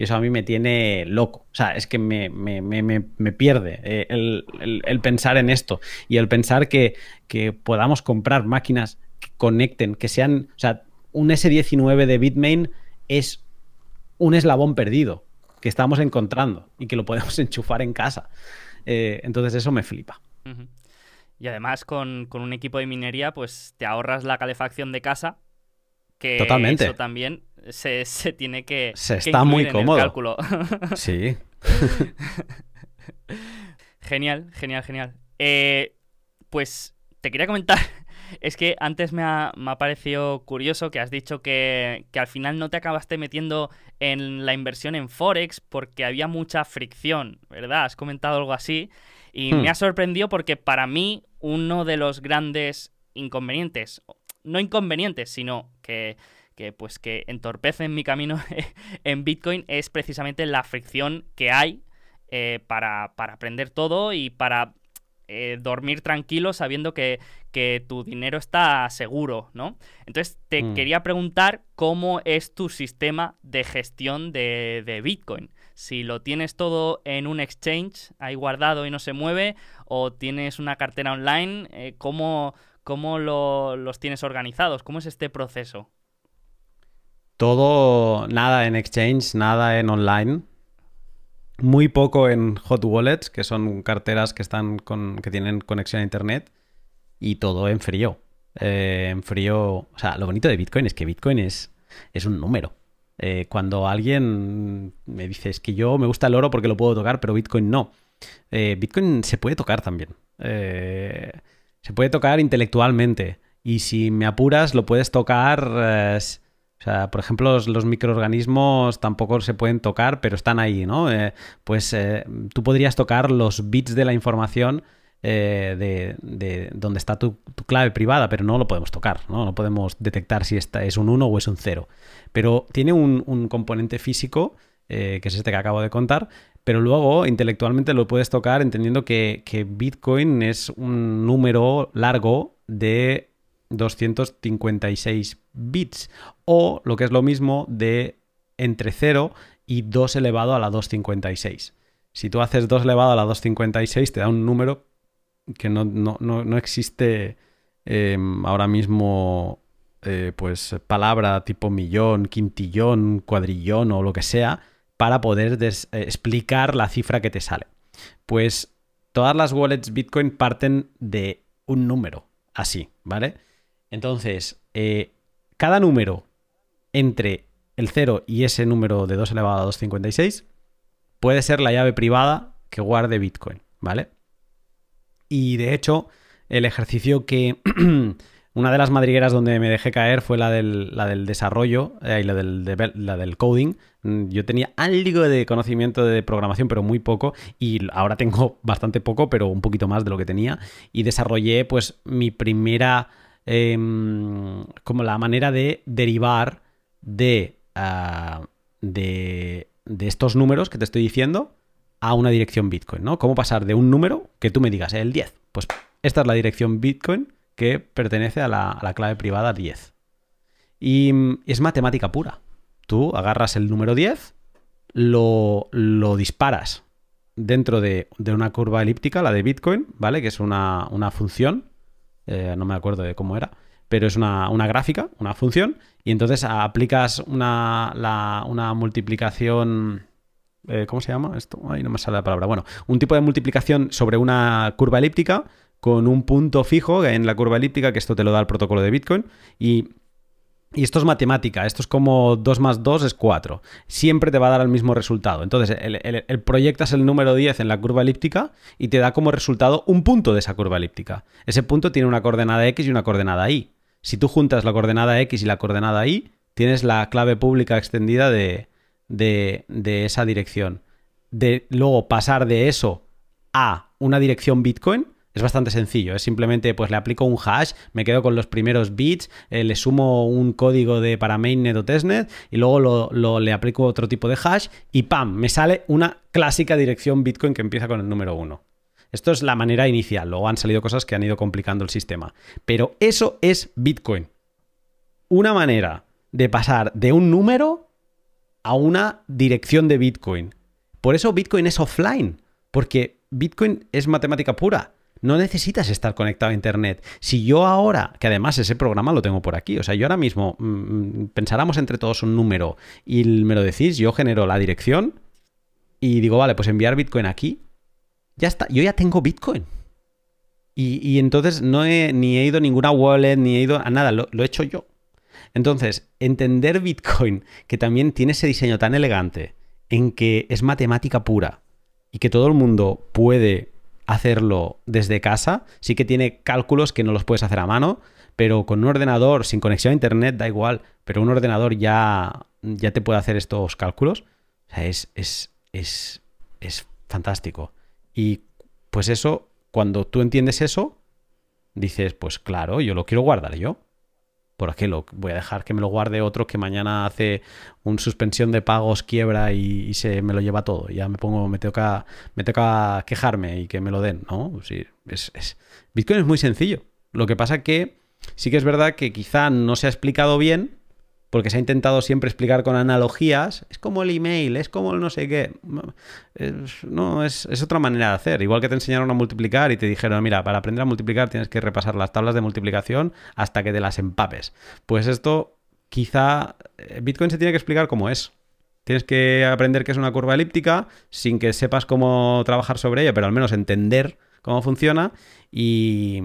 Y eso a mí me tiene loco. O sea, es que me, me, me, me, pierde eh, el, el, pensar en esto. Y el pensar que, que, podamos comprar máquinas que conecten, que sean. O sea, un S19 de Bitmain es un eslabón perdido que estamos encontrando y que lo podemos enchufar en casa. Eh, entonces, eso me flipa. Y además, con, con, un equipo de minería, pues te ahorras la calefacción de casa. Que Totalmente. eso también se, se tiene que. Se que está muy en cómodo. El cálculo. Sí. genial, genial, genial. Eh, pues te quería comentar. Es que antes me ha, me ha parecido curioso que has dicho que, que, al final no te acabaste metiendo en la inversión en Forex porque había mucha fricción, ¿verdad? Has comentado algo así. Y hmm. me ha sorprendido porque para mí uno de los grandes inconvenientes, no inconvenientes, sino que, que pues que entorpecen mi camino en Bitcoin es precisamente la fricción que hay eh, para, para aprender todo y para eh, dormir tranquilo sabiendo que, que, tu dinero está seguro, ¿no? Entonces te mm. quería preguntar cómo es tu sistema de gestión de, de, Bitcoin. Si lo tienes todo en un exchange ahí guardado y no se mueve, o tienes una cartera online, eh, ¿cómo, cómo lo, los tienes organizados? ¿Cómo es este proceso? Todo, nada en exchange, nada en online muy poco en hot wallets, que son carteras que están con, que tienen conexión a internet, y todo en frío. Eh, en frío. O sea, lo bonito de Bitcoin es que Bitcoin es, es un número. Eh, cuando alguien me dice es que yo me gusta el oro porque lo puedo tocar, pero Bitcoin no. Eh, Bitcoin se puede tocar también. Eh, se puede tocar intelectualmente. Y si me apuras, lo puedes tocar O sea, por ejemplo, los, microorganismos tampoco se pueden tocar, pero están ahí, ¿no? Eh, pues eh, tú podrías tocar los bits de la información eh, de, de, donde está tu, clave privada, pero no lo podemos tocar, ¿no? No podemos detectar si esta es un 1 o es un 0. Pero tiene un, componente físico, que es este que acabo de contar, pero luego intelectualmente lo puedes tocar entendiendo que, Bitcoin es un número largo de 256 bits o lo que es lo mismo de entre 0 y 2 elevado a la 256. Si tú haces 2 elevado a la 256 te da un número que no, existe em, ahora mismo eh, pues palabra tipo millón, quintillón, cuadrillón o lo que sea para poder eh, explicar la cifra que te sale. Pues todas las wallets Bitcoin parten de un número, así, ¿vale? Entonces, eh, cada número entre el 0 y ese número de 2 elevado a 256 puede ser la llave privada que guarde Bitcoin, ¿vale? Y de hecho, el ejercicio que... una de las madrigueras donde me dejé caer fue la del, desarrollo eh, y la del coding. Mm, yo tenía algo de conocimiento de programación, pero muy poco. Y ahora tengo bastante poco, pero un poquito más de lo que tenía. Y desarrollé pues mi primera Em, como la manera de derivar ah, de, de, estos números que te estoy diciendo a una dirección Bitcoin, ¿no? Cómo pasar de un número que tú me digas, el 10. Pues esta es la dirección Bitcoin que pertenece a la, clave privada 10. Y es matemática pura. Tú agarras el número 10, lo, lo disparas dentro de, una curva elíptica, la de Bitcoin, ¿vale? Que es una, una función eh, no me acuerdo de cómo era, pero es una, gráfica, una función, y entonces aplicas una, una multiplicación... Eh, ¿Cómo se llama esto? Ay, no me sale la palabra. Bueno, un tipo de multiplicación sobre una curva elíptica con un punto fijo en la curva elíptica, que esto te lo da el protocolo de Bitcoin, y y esto es matemática, esto es como 2 más 2 es 4. Siempre te va a dar el mismo resultado. Entonces, el, proyectas el número 10 en la curva elíptica y te da como resultado un punto de esa curva elíptica. Ese punto tiene una coordenada X y una coordenada Y. Si tú juntas la coordenada X y la coordenada Y, tienes la clave pública extendida de, de, de esa dirección. De luego pasar de eso a una dirección Bitcoin es bastante sencillo, es simplemente pues le aplico un hash, me quedo con los primeros bits, eh, le sumo un código de para mainnet o testnet y luego lo, le aplico otro tipo de hash y ¡pam! Me sale una clásica dirección Bitcoin que empieza con el número 1. Esto es la manera inicial, luego han salido cosas que han ido complicando el sistema. Pero eso es Bitcoin. Una manera de pasar de un número a una dirección de Bitcoin. Por eso Bitcoin es offline, porque Bitcoin es matemática pura. No necesitas estar conectado a Internet. Si yo ahora, que además ese programa lo tengo por aquí, o sea, yo ahora mismo mm, mm, pensáramos entre todos un número y me lo decís, yo genero la dirección y digo, vale, pues enviar Bitcoin aquí, ya está, yo ya tengo Bitcoin. Y, entonces no he ni he ido a ninguna wallet, ni he ido a nada, lo, lo he hecho yo. Entonces, entender Bitcoin, que también tiene ese diseño tan elegante, en que es matemática pura y que todo el mundo puede hacerlo desde casa. Sí que tiene cálculos que no los puedes hacer a mano, pero con un ordenador sin conexión a internet da igual, pero un ordenador ya, ya te puede hacer estos cálculos. O sea, es, es, es, es fantástico. Y pues eso, cuando tú entiendes eso, dices, pues claro, yo lo quiero guardar yo. ¿Por qué lo voy a dejar que me lo guarde otro que mañana hace un suspensión de pagos, quiebra y, se me lo lleva todo? Ya me pongo, me toca, me toca quejarme y que me lo den, ¿no? Sí, es, es... Bitcoin es muy sencillo. Lo que pasa que sí que es verdad que quizá no se ha explicado bien porque se ha intentado siempre explicar con analogías, es como el email, es como el no sé qué. no, es, otra manera de hacer. Igual que te enseñaron a multiplicar y te dijeron, mira, para aprender a multiplicar tienes que repasar las tablas de multiplicación hasta que te las empapes. Pues esto quizá eh, Bitcoin se tiene que explicar cómo es. Tienes que aprender qué es una curva elíptica sin que sepas cómo trabajar sobre ella, pero al menos entender cómo funciona y,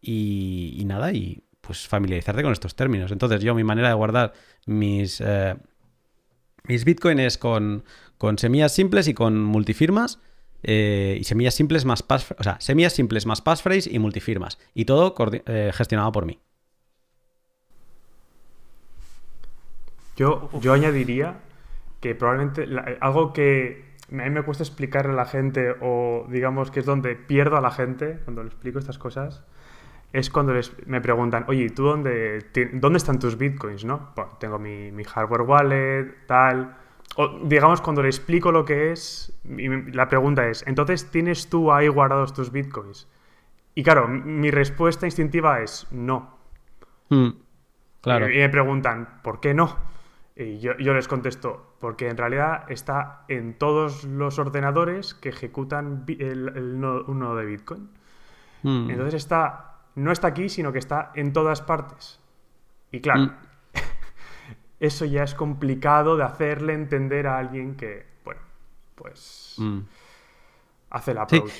y nada, y pues familiarizarte con estos términos. Entonces yo mi manera de guardar mis, eh, mis bitcoins con, con semillas simples y con multifirmas. Eh, y semillas simples más pass, o sea, semillas simples más passphrase y multifirmas. Y todo eh, gestionado por mí. Yo, yo añadiría que probablemente algo que a mí me cuesta explicarle a la gente o digamos que es donde pierdo a la gente cuando le explico estas cosas es cuando les, me preguntan, oye, ¿tú dónde, dónde están tus bitcoins? ¿no? tengo mi, mi, hardware wallet, tal. O digamos, cuando le explico lo que es, la pregunta es, entonces, ¿tienes tú ahí guardados tus bitcoins? Y claro, mi respuesta instintiva es no. Hmm. claro. Y, me preguntan, ¿por qué no? Y yo, yo, les contesto, porque en realidad está en todos los ordenadores que ejecutan el, el nodo, un nodo de Bitcoin. Hmm. Entonces está no está aquí, sino que está en todas partes. Y claro, mm. eso ya es complicado de hacerle entender a alguien que, bueno, pues mm. hace la approach.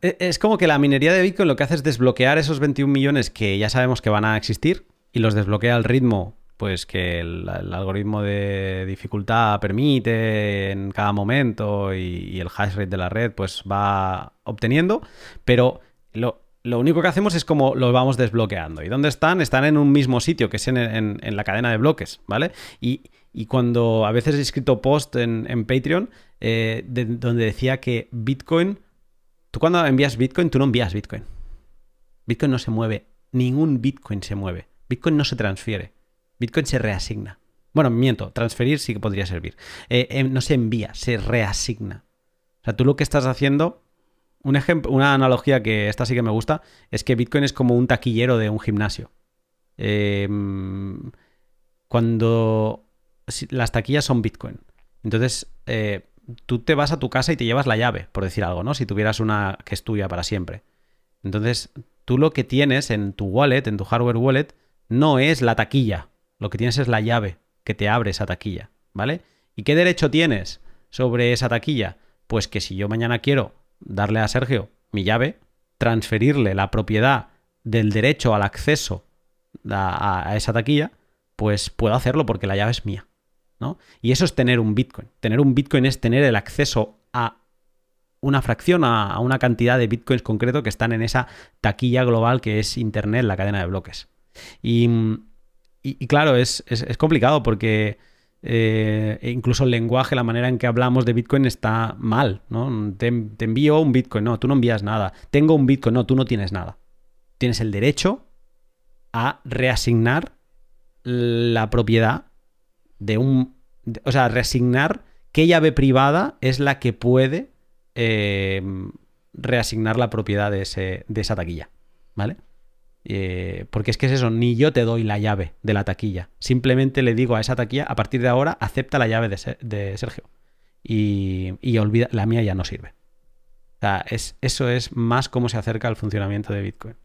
E, es como que la minería de Bitcoin lo que hace es desbloquear esos 21 millones que ya sabemos que van a existir y los desbloquea al ritmo pues que el, algoritmo de dificultad permite en cada momento y, y, el hash rate de la red pues va obteniendo, pero lo, lo único que hacemos es como lo vamos desbloqueando. ¿Y dónde están? Están en un mismo sitio, que es en, la cadena de bloques, ¿vale? Y, cuando a veces he escrito post en, Patreon, eh, donde decía que Bitcoin, tú cuando envías Bitcoin, tú no envías Bitcoin. Bitcoin no se mueve, ningún Bitcoin se mueve. Bitcoin no se transfiere, Bitcoin se reasigna. Bueno, miento, transferir sí que podría servir. Eh, eh, no se envía, se reasigna. O sea, tú lo que estás haciendo un ejemplo, una analogía que esta sí que me gusta es que Bitcoin es como un taquillero de un gimnasio. Em, cuando las taquillas son Bitcoin. Entonces, eh, tú te vas a tu casa y te llevas la llave, por decir algo, ¿no? Si tuvieras una que es tuya para siempre. Entonces, tú lo que tienes en tu wallet, en tu hardware wallet, no es la taquilla. Lo que tienes es la llave que te abre esa taquilla, ¿vale? ¿Y qué derecho tienes sobre esa taquilla? Pues que si yo mañana quiero darle a Sergio mi llave, transferirle la propiedad del derecho al acceso a, esa taquilla, pues puedo hacerlo porque la llave es mía. ¿no? Y eso es tener un Bitcoin. Tener un Bitcoin es tener el acceso a una fracción, a, una cantidad de Bitcoins concreto que están en esa taquilla global que es Internet, la cadena de bloques. Y, claro, es, complicado porque eh, e incluso el lenguaje, la manera en que hablamos de Bitcoin está mal, ¿no? Te, envío un Bitcoin, no, tú no envías nada. Tengo un Bitcoin, no, tú no tienes nada. Tienes el derecho a reasignar la propiedad de un... o sea, reasignar qué llave privada es la que puede eh, reasignar la propiedad de, ese, de esa taquilla, ¿vale? Eh, porque es que es eso, ni yo te doy la llave de la taquilla. Simplemente le digo a esa taquilla, a partir de ahora, acepta la llave de, Sergio. Y, olvida, la mía ya no sirve. O sea, es, eso es más cómo se acerca al funcionamiento de Bitcoin.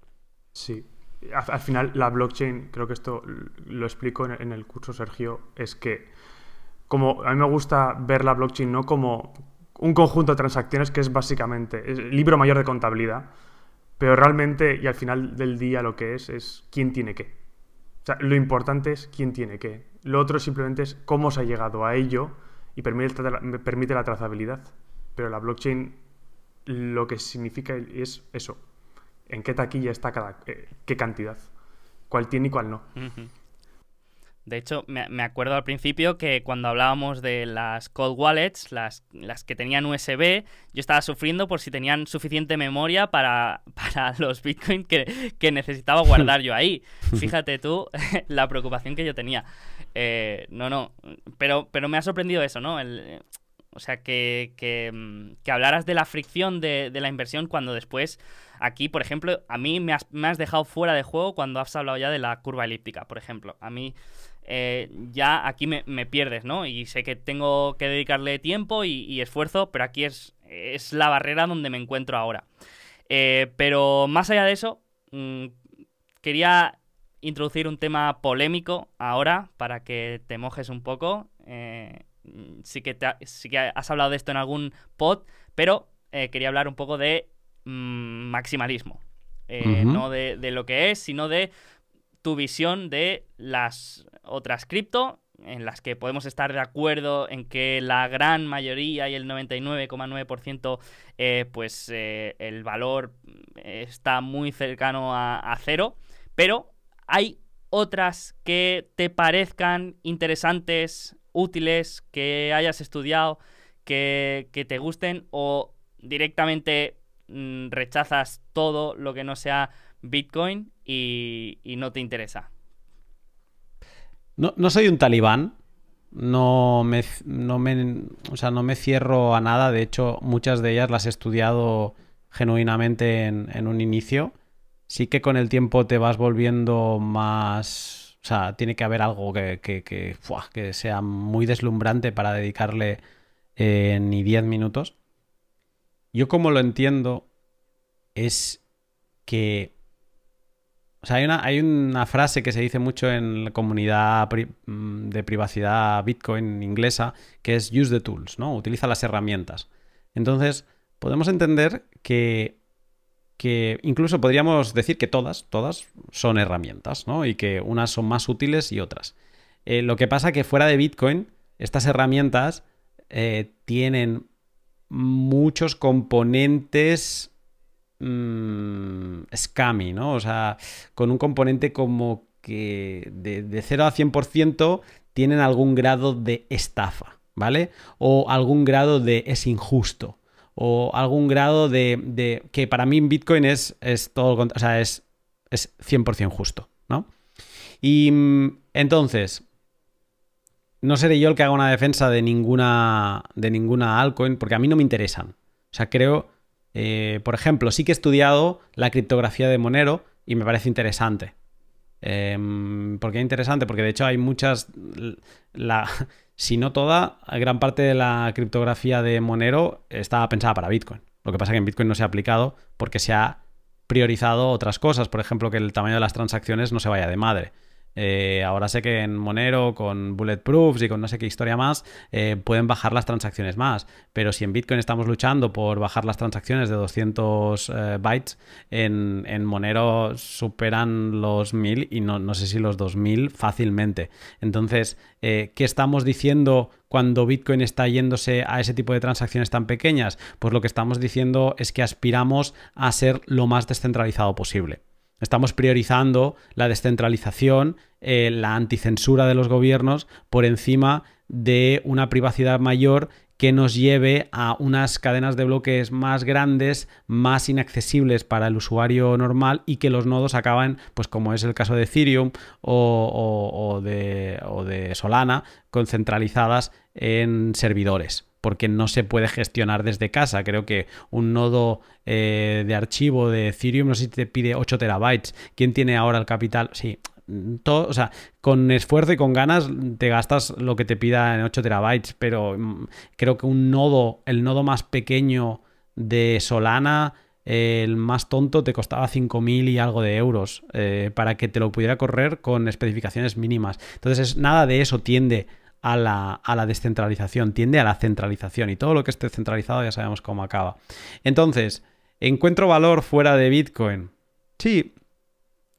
Sí. Al, final, la blockchain, creo que esto lo explico en, el curso, Sergio, es que como a mí me gusta ver la blockchain no como un conjunto de transacciones que es básicamente el libro mayor de contabilidad pero realmente, y al final del día lo que es, es quién tiene qué. O sea, lo importante es quién tiene qué. Lo otro simplemente es cómo se ha llegado a ello y permite, la trazabilidad. Pero la blockchain lo que significa es eso. En qué taquilla está cada... Eh, qué cantidad. Cuál tiene y cuál no. De hecho, me, acuerdo al principio que cuando hablábamos de las cold wallets, las, las que tenían USB, yo estaba sufriendo por si tenían suficiente memoria para, para los bitcoins que, necesitaba guardar yo ahí. Fíjate tú la preocupación que yo tenía. Eh, no, no, pero, pero me ha sorprendido eso, ¿no? o sea, que, que, hablaras de la fricción de, de la inversión cuando después Aquí, por ejemplo, a mí me has, me has, dejado fuera de juego cuando has hablado ya de la curva elíptica, por ejemplo. A mí eh, ya aquí me, pierdes, ¿no? Y sé que tengo que dedicarle tiempo y, esfuerzo, pero aquí es, es, la barrera donde me encuentro ahora. Eh, pero más allá de eso, mm, quería introducir un tema polémico ahora para que te mojes un poco. Eh, sí, que sí que has hablado de esto en algún pod, pero quería hablar un poco de mm, maximalismo. No de, de, lo que es, sino de tu visión de las otras cripto, en las que podemos estar de acuerdo en que la gran mayoría y el 99,9% eh, pues eh, el valor está muy cercano a, cero, pero hay otras que te parezcan interesantes, útiles, que hayas estudiado, que, que te gusten o directamente mm, rechazas todo lo que no sea Bitcoin y, no te interesa? No, no soy un talibán, no me, no me, o sea, no me cierro a nada. De hecho, muchas de ellas las he estudiado genuinamente en, un inicio. Sí que con el tiempo te vas volviendo más... O sea, tiene que haber algo que, que, que sea muy deslumbrante para dedicarle eh, ni 10 minutos. Yo como lo entiendo es que o sea, hay una, hay una frase que se dice mucho en la comunidad mm, de privacidad Bitcoin inglesa, que es use the tools, ¿no? Utiliza las herramientas. Entonces, podemos entender que, que incluso podríamos decir que todas, todas son herramientas, ¿no? Y que unas son más útiles y otras. Eh, lo que pasa que fuera de Bitcoin, estas herramientas eh, tienen muchos componentes mm, scammy, ¿no? O sea, con un componente como que de, de 0 a 100% tienen algún grado de estafa, ¿vale? O algún grado de es injusto. O algún grado de, que para mí Bitcoin es, es todo, o sea, es, es 100% justo, ¿no? Y mm, entonces, no seré yo el que haga una defensa de ninguna, de ninguna altcoin, porque a mí no me interesan. O sea, creo, eh, por ejemplo, sí que he estudiado la criptografía de Monero y me parece interesante. Em, ¿Por qué interesante? Porque de hecho hay muchas, la, si no toda, gran parte de la criptografía de Monero estaba pensada para Bitcoin. Lo que pasa es que en Bitcoin no se ha aplicado porque se ha priorizado otras cosas, por ejemplo, que el tamaño de las transacciones no se vaya de madre. Eh, ahora sé que en Monero, con Bulletproofs y con no sé qué historia más, eh, pueden bajar las transacciones más. Pero si en Bitcoin estamos luchando por bajar las transacciones de 200 eh, bytes, en, en Monero superan los 1000 y no, no sé si los 2000 fácilmente. Entonces, ¿qué estamos diciendo cuando Bitcoin está yéndose a ese tipo de transacciones tan pequeñas? Pues lo que estamos diciendo es que aspiramos a ser lo más descentralizado posible. Estamos priorizando la descentralización, eh, la anticensura de los gobiernos por encima de una privacidad mayor que nos lleve a unas cadenas de bloques más grandes, más inaccesibles para el usuario normal y que los nodos acaban, pues como es el caso de Ethereum o, de, o de Solana, concentralizadas en servidores porque no se puede gestionar desde casa. Creo que un nodo eh, de archivo de Ethereum, no sé si te pide 8 terabytes. ¿Quién tiene ahora el capital? Sí, todo, o sea, con esfuerzo y con ganas te gastas lo que te pida en 8 terabytes, pero mm, creo que un nodo, el nodo más pequeño de Solana, el más tonto te costaba 5.000 y algo de euros eh, para que te lo pudiera correr con especificaciones mínimas. Entonces, es, nada de eso tiende a la, a la descentralización, tiende a la centralización y todo lo que esté centralizado ya sabemos cómo acaba. Entonces, ¿encuentro valor fuera de Bitcoin? Sí,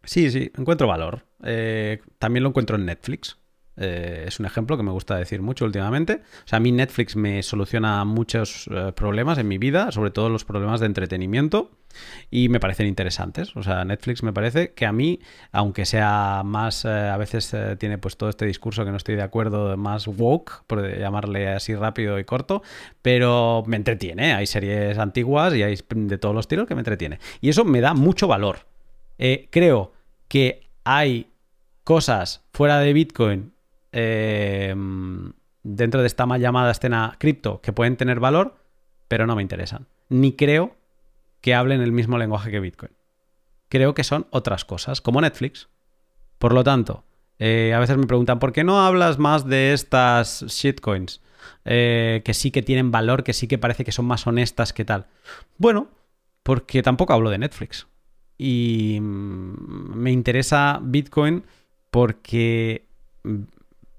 sí, sí, encuentro valor. Eh, también lo encuentro en Netflix. Eh, es un ejemplo que me gusta decir mucho últimamente. O sea, a mí Netflix me soluciona muchos eh, problemas en mi vida, sobre todo los problemas de entretenimiento, y me parecen interesantes. O sea, Netflix me parece que a mí, aunque sea más, eh, a veces tiene pues todo este discurso que no estoy de acuerdo, más woke, por llamarle así rápido y corto, pero me entretiene. Hay series antiguas y hay de todos los tiros que me entretiene. Y eso me da mucho valor. Creo que hay cosas fuera de Bitcoin eh, dentro de esta mal llamada escena cripto que pueden tener valor, pero no me interesan. Ni creo que hablen el mismo lenguaje que Bitcoin. Creo que son otras cosas, como Netflix. Por lo tanto, eh, a veces me preguntan, ¿por qué no hablas más de estas shitcoins? Eh, que sí que tienen valor, que sí que parece que son más honestas que tal. Bueno, porque tampoco hablo de Netflix. Y mm, me interesa Bitcoin porque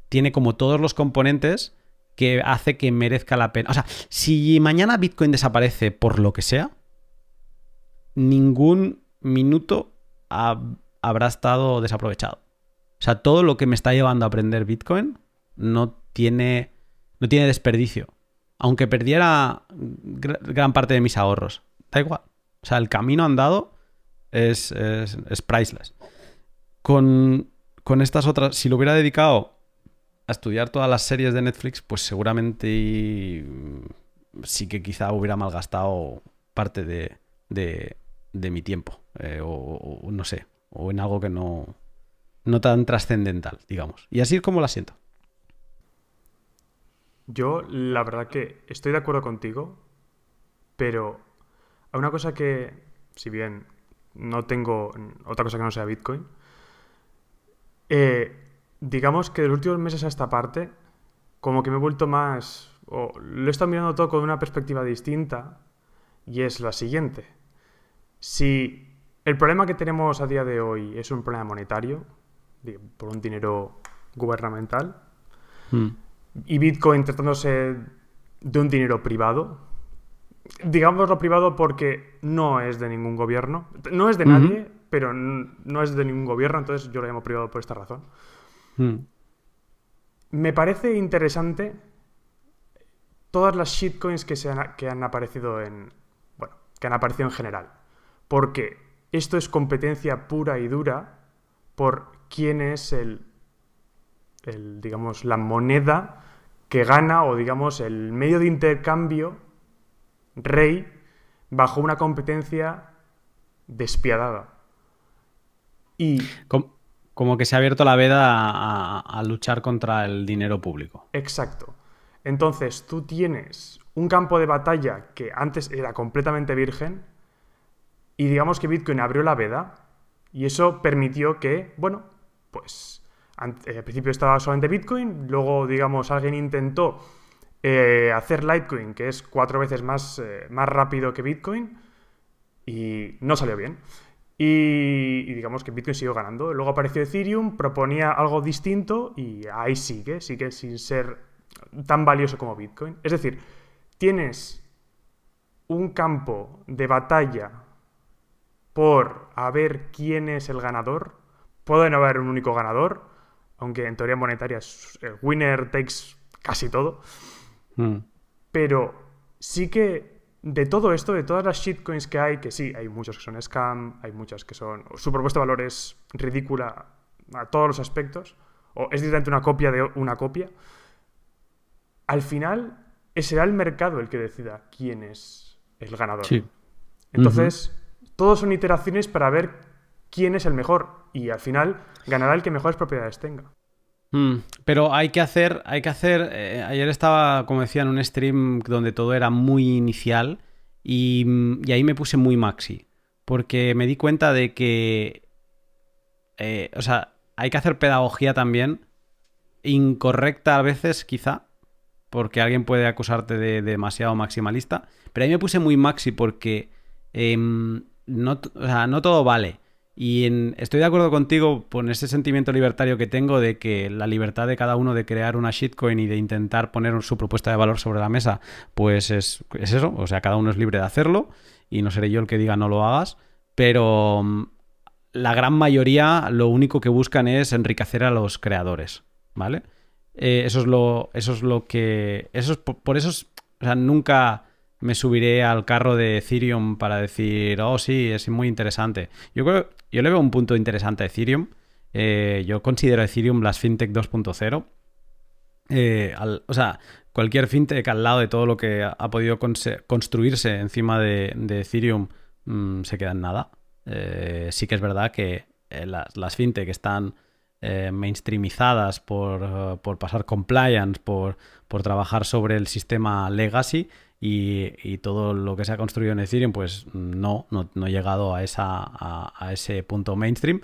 tiene como todos los componentes que hace que merezca la pena. O sea, si mañana Bitcoin desaparece por lo que sea, ningún minuto ha- habrá estado desaprovechado. O sea, todo lo que me está llevando a aprender Bitcoin no tiene, no tiene desperdicio. Aunque perdiera gr- gran parte de mis ahorros. Da igual. O sea, el camino andado es, es, es priceless. Con, con estas otras, si lo hubiera dedicado a estudiar todas las series de Netflix, pues seguramente mm, sí que quizá hubiera malgastado parte de, de, mi tiempo. eh, o, o no sé, o en algo que no, no tan trascendental, digamos. Y así es como la siento. Yo, la verdad que estoy de acuerdo contigo, pero hay una cosa que, si bien no tengo otra cosa que no sea Bitcoin, eh, digamos que de los últimos meses a esta parte, como que me he vuelto más, o lo he estado mirando todo con una perspectiva distinta, y es la siguiente. Si el problema que tenemos a día de hoy es un problema monetario, por un dinero gubernamental, Mm. y Bitcoin tratándose de un dinero privado. Digámoslo privado porque no es de ningún gobierno. No es de nadie, pero no es de ningún gobierno, entonces yo lo llamo privado por esta razón. Mm. Me parece interesante todas las shitcoins que, se han, que han aparecido en. Bueno, que han aparecido en general. Porque esto es competencia pura y dura por quién es el. el digamos, la moneda que gana o, digamos, el medio de intercambio rey bajo una competencia despiadada. Y Como que se ha abierto la veda a, luchar contra el dinero público. Exacto. Entonces, tú tienes un campo de batalla que antes era completamente virgen y digamos que Bitcoin abrió la veda y eso permitió que, bueno, pues eh, al principio estaba solamente Bitcoin, luego, digamos, alguien intentó eh, hacer Litecoin, que es cuatro veces más, eh, más rápido que Bitcoin, y no salió bien. Y, y digamos que Bitcoin siguió ganando. Luego apareció Ethereum, proponía algo distinto y ahí sigue, sigue sin ser tan valioso como Bitcoin. Es decir, tienes un campo de batalla por a ver quién es el ganador. Puede no haber un único ganador, aunque en teoría monetaria el winner takes casi todo. Mm. Pero sí que de todo esto, de todas las shitcoins que hay, que sí, hay muchos que son scam, hay muchas que son. Su propuesta de valor es ridícula a todos los aspectos, o es directamente una copia de una copia. Al final, será el mercado el que decida quién es el ganador. Sí. Entonces, todos son iteraciones para ver quién es el mejor. Y al final, ganará el que mejores propiedades tenga. Mm, Pero hay que hacer, hay que hacer. eh, ayer estaba, como decía, en un stream donde todo era muy inicial y, ahí me puse muy maxi. Porque me di cuenta de que. eh, o sea, hay que hacer pedagogía también. Incorrecta a veces, quizá. Porque alguien puede acusarte de, de demasiado maximalista. Pero ahí me puse muy maxi porque. em, no, o sea, no todo vale. Y en- estoy de acuerdo contigo con ese sentimiento libertario que tengo de que la libertad de cada uno de crear una shitcoin y de intentar poner su propuesta de valor sobre la mesa, pues es, es eso. O sea, cada uno es libre de hacerlo y no seré yo el que diga no lo hagas. Pero mm, la gran mayoría lo único que buscan es enriquecer a los creadores, ¿vale? Eh, eso es lo, eso es lo que, eso es por, por eso, es- o sea, nunca me subiré al carro de Ethereum para decir, oh sí, es muy interesante. Yo creo, yo le veo un punto interesante a Ethereum. Eh, yo considero Ethereum las fintech 2.0. Eh, o sea, cualquier fintech al lado de todo lo que ha, podido construirse encima de, Ethereum mm, se queda en nada. Eh, sí que es verdad que las, las fintech están mainstreamizadas por, pasar compliance, por trabajar sobre el sistema legacy y, todo lo que se ha construido en Ethereum, pues no, no, no he llegado a, esa, a, ese punto mainstream,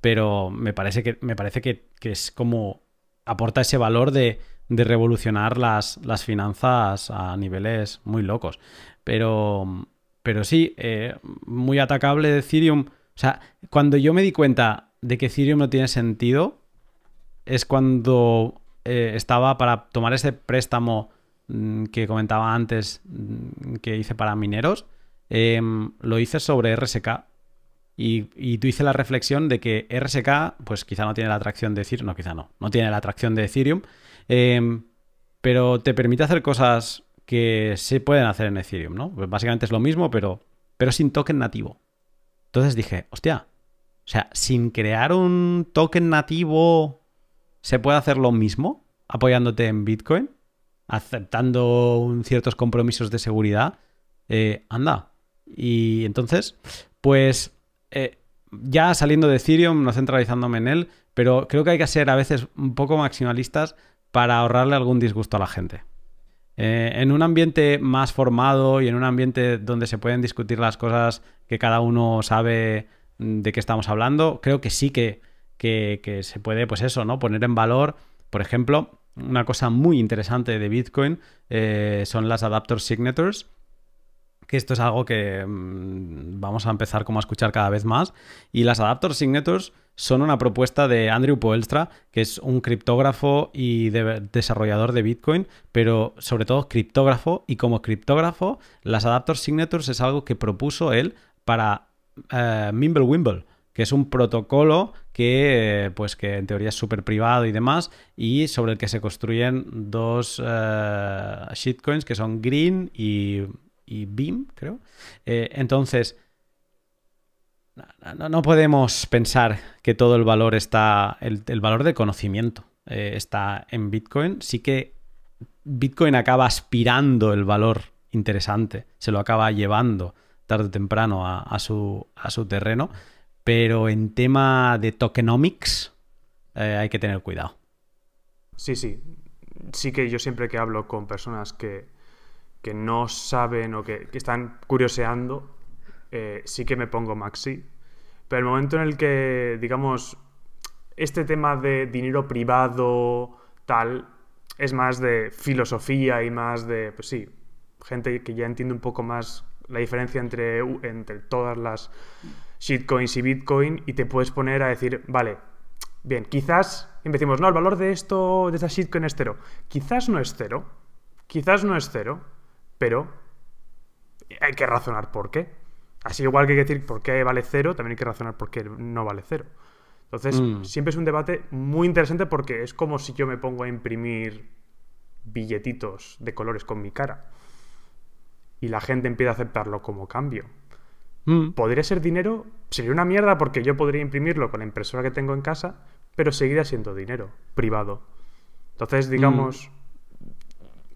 pero me parece que, me parece que, que es como aporta ese valor de, de revolucionar las, las finanzas a niveles muy locos. Pero, pero sí, eh, muy atacable Ethereum. O sea, cuando yo me di cuenta de que Ethereum no tiene sentido, es cuando eh, estaba para tomar ese préstamo que comentaba antes mm, que hice para mineros. em, lo hice sobre RSK. Y, y tú hice la reflexión de que RSK, pues quizá no tiene la atracción de Ethereum, no, quizá no, no tiene la atracción de Ethereum, em, pero te permite hacer cosas que se pueden hacer en Ethereum, ¿no? Pues básicamente es lo mismo, pero, pero sin token nativo. Entonces dije, hostia, O sea, sin crear un token nativo, ¿se puede hacer lo mismo apoyándote en Bitcoin? Aceptando ciertos compromisos de seguridad. Eh, anda. Y entonces, pues eh, ya saliendo de Ethereum, no centralizándome en él, pero creo que hay que ser a veces un poco maximalistas para ahorrarle algún disgusto a la gente. Eh, en un ambiente más formado y en un ambiente donde se pueden discutir las cosas que cada uno sabe mm, de qué estamos hablando, creo que sí que, que, se puede, pues eso, ¿no? Poner en valor, por ejemplo, una cosa muy interesante de Bitcoin eh, son las adapter signatures, que esto es algo que mm, vamos a empezar como a escuchar cada vez más. Y las adapter signatures son una propuesta de Andrew Poelstra, que es un criptógrafo y desarrollador de Bitcoin, pero sobre todo criptógrafo. Y como criptógrafo, las adapter signatures es algo que propuso él para eh, Mimblewimble que es un protocolo que, pues, que en teoría es súper privado y demás, y sobre el que se construyen dos eh, shitcoins que son Green y, y Beam, creo. Eh, entonces, no, podemos pensar que todo el valor está, el, valor de conocimiento eh, está en Bitcoin. Sí que Bitcoin acaba aspirando el valor interesante, se lo acaba llevando tarde o temprano a, su, a su terreno pero en tema de tokenomics eh, hay que tener cuidado. Sí, sí. Sí que yo siempre que hablo con personas que, no saben o que, están curioseando, eh, sí que me pongo maxi. Pero el momento en el que, digamos, este tema de dinero privado, tal, es más de filosofía y más de, pues sí, gente que ya entiende un poco más la diferencia entre, entre todas las shitcoins y bitcoin y te puedes poner a decir, vale, bien, quizás, decimos, no, el valor de esto, de esta shitcoin es cero. Quizás no es cero, quizás no es cero, pero hay que razonar por qué. Así igual que hay que decir por qué vale cero, también hay que razonar por qué no vale cero. Entonces, mm. siempre es un debate muy interesante porque es como si yo me pongo a imprimir billetitos de colores con mi cara y la gente empieza a aceptarlo como cambio. Mm. ¿Podría ser dinero? Sería una mierda porque yo podría imprimirlo con la impresora que tengo en casa, pero seguiría siendo dinero privado. Entonces, digamos, mm.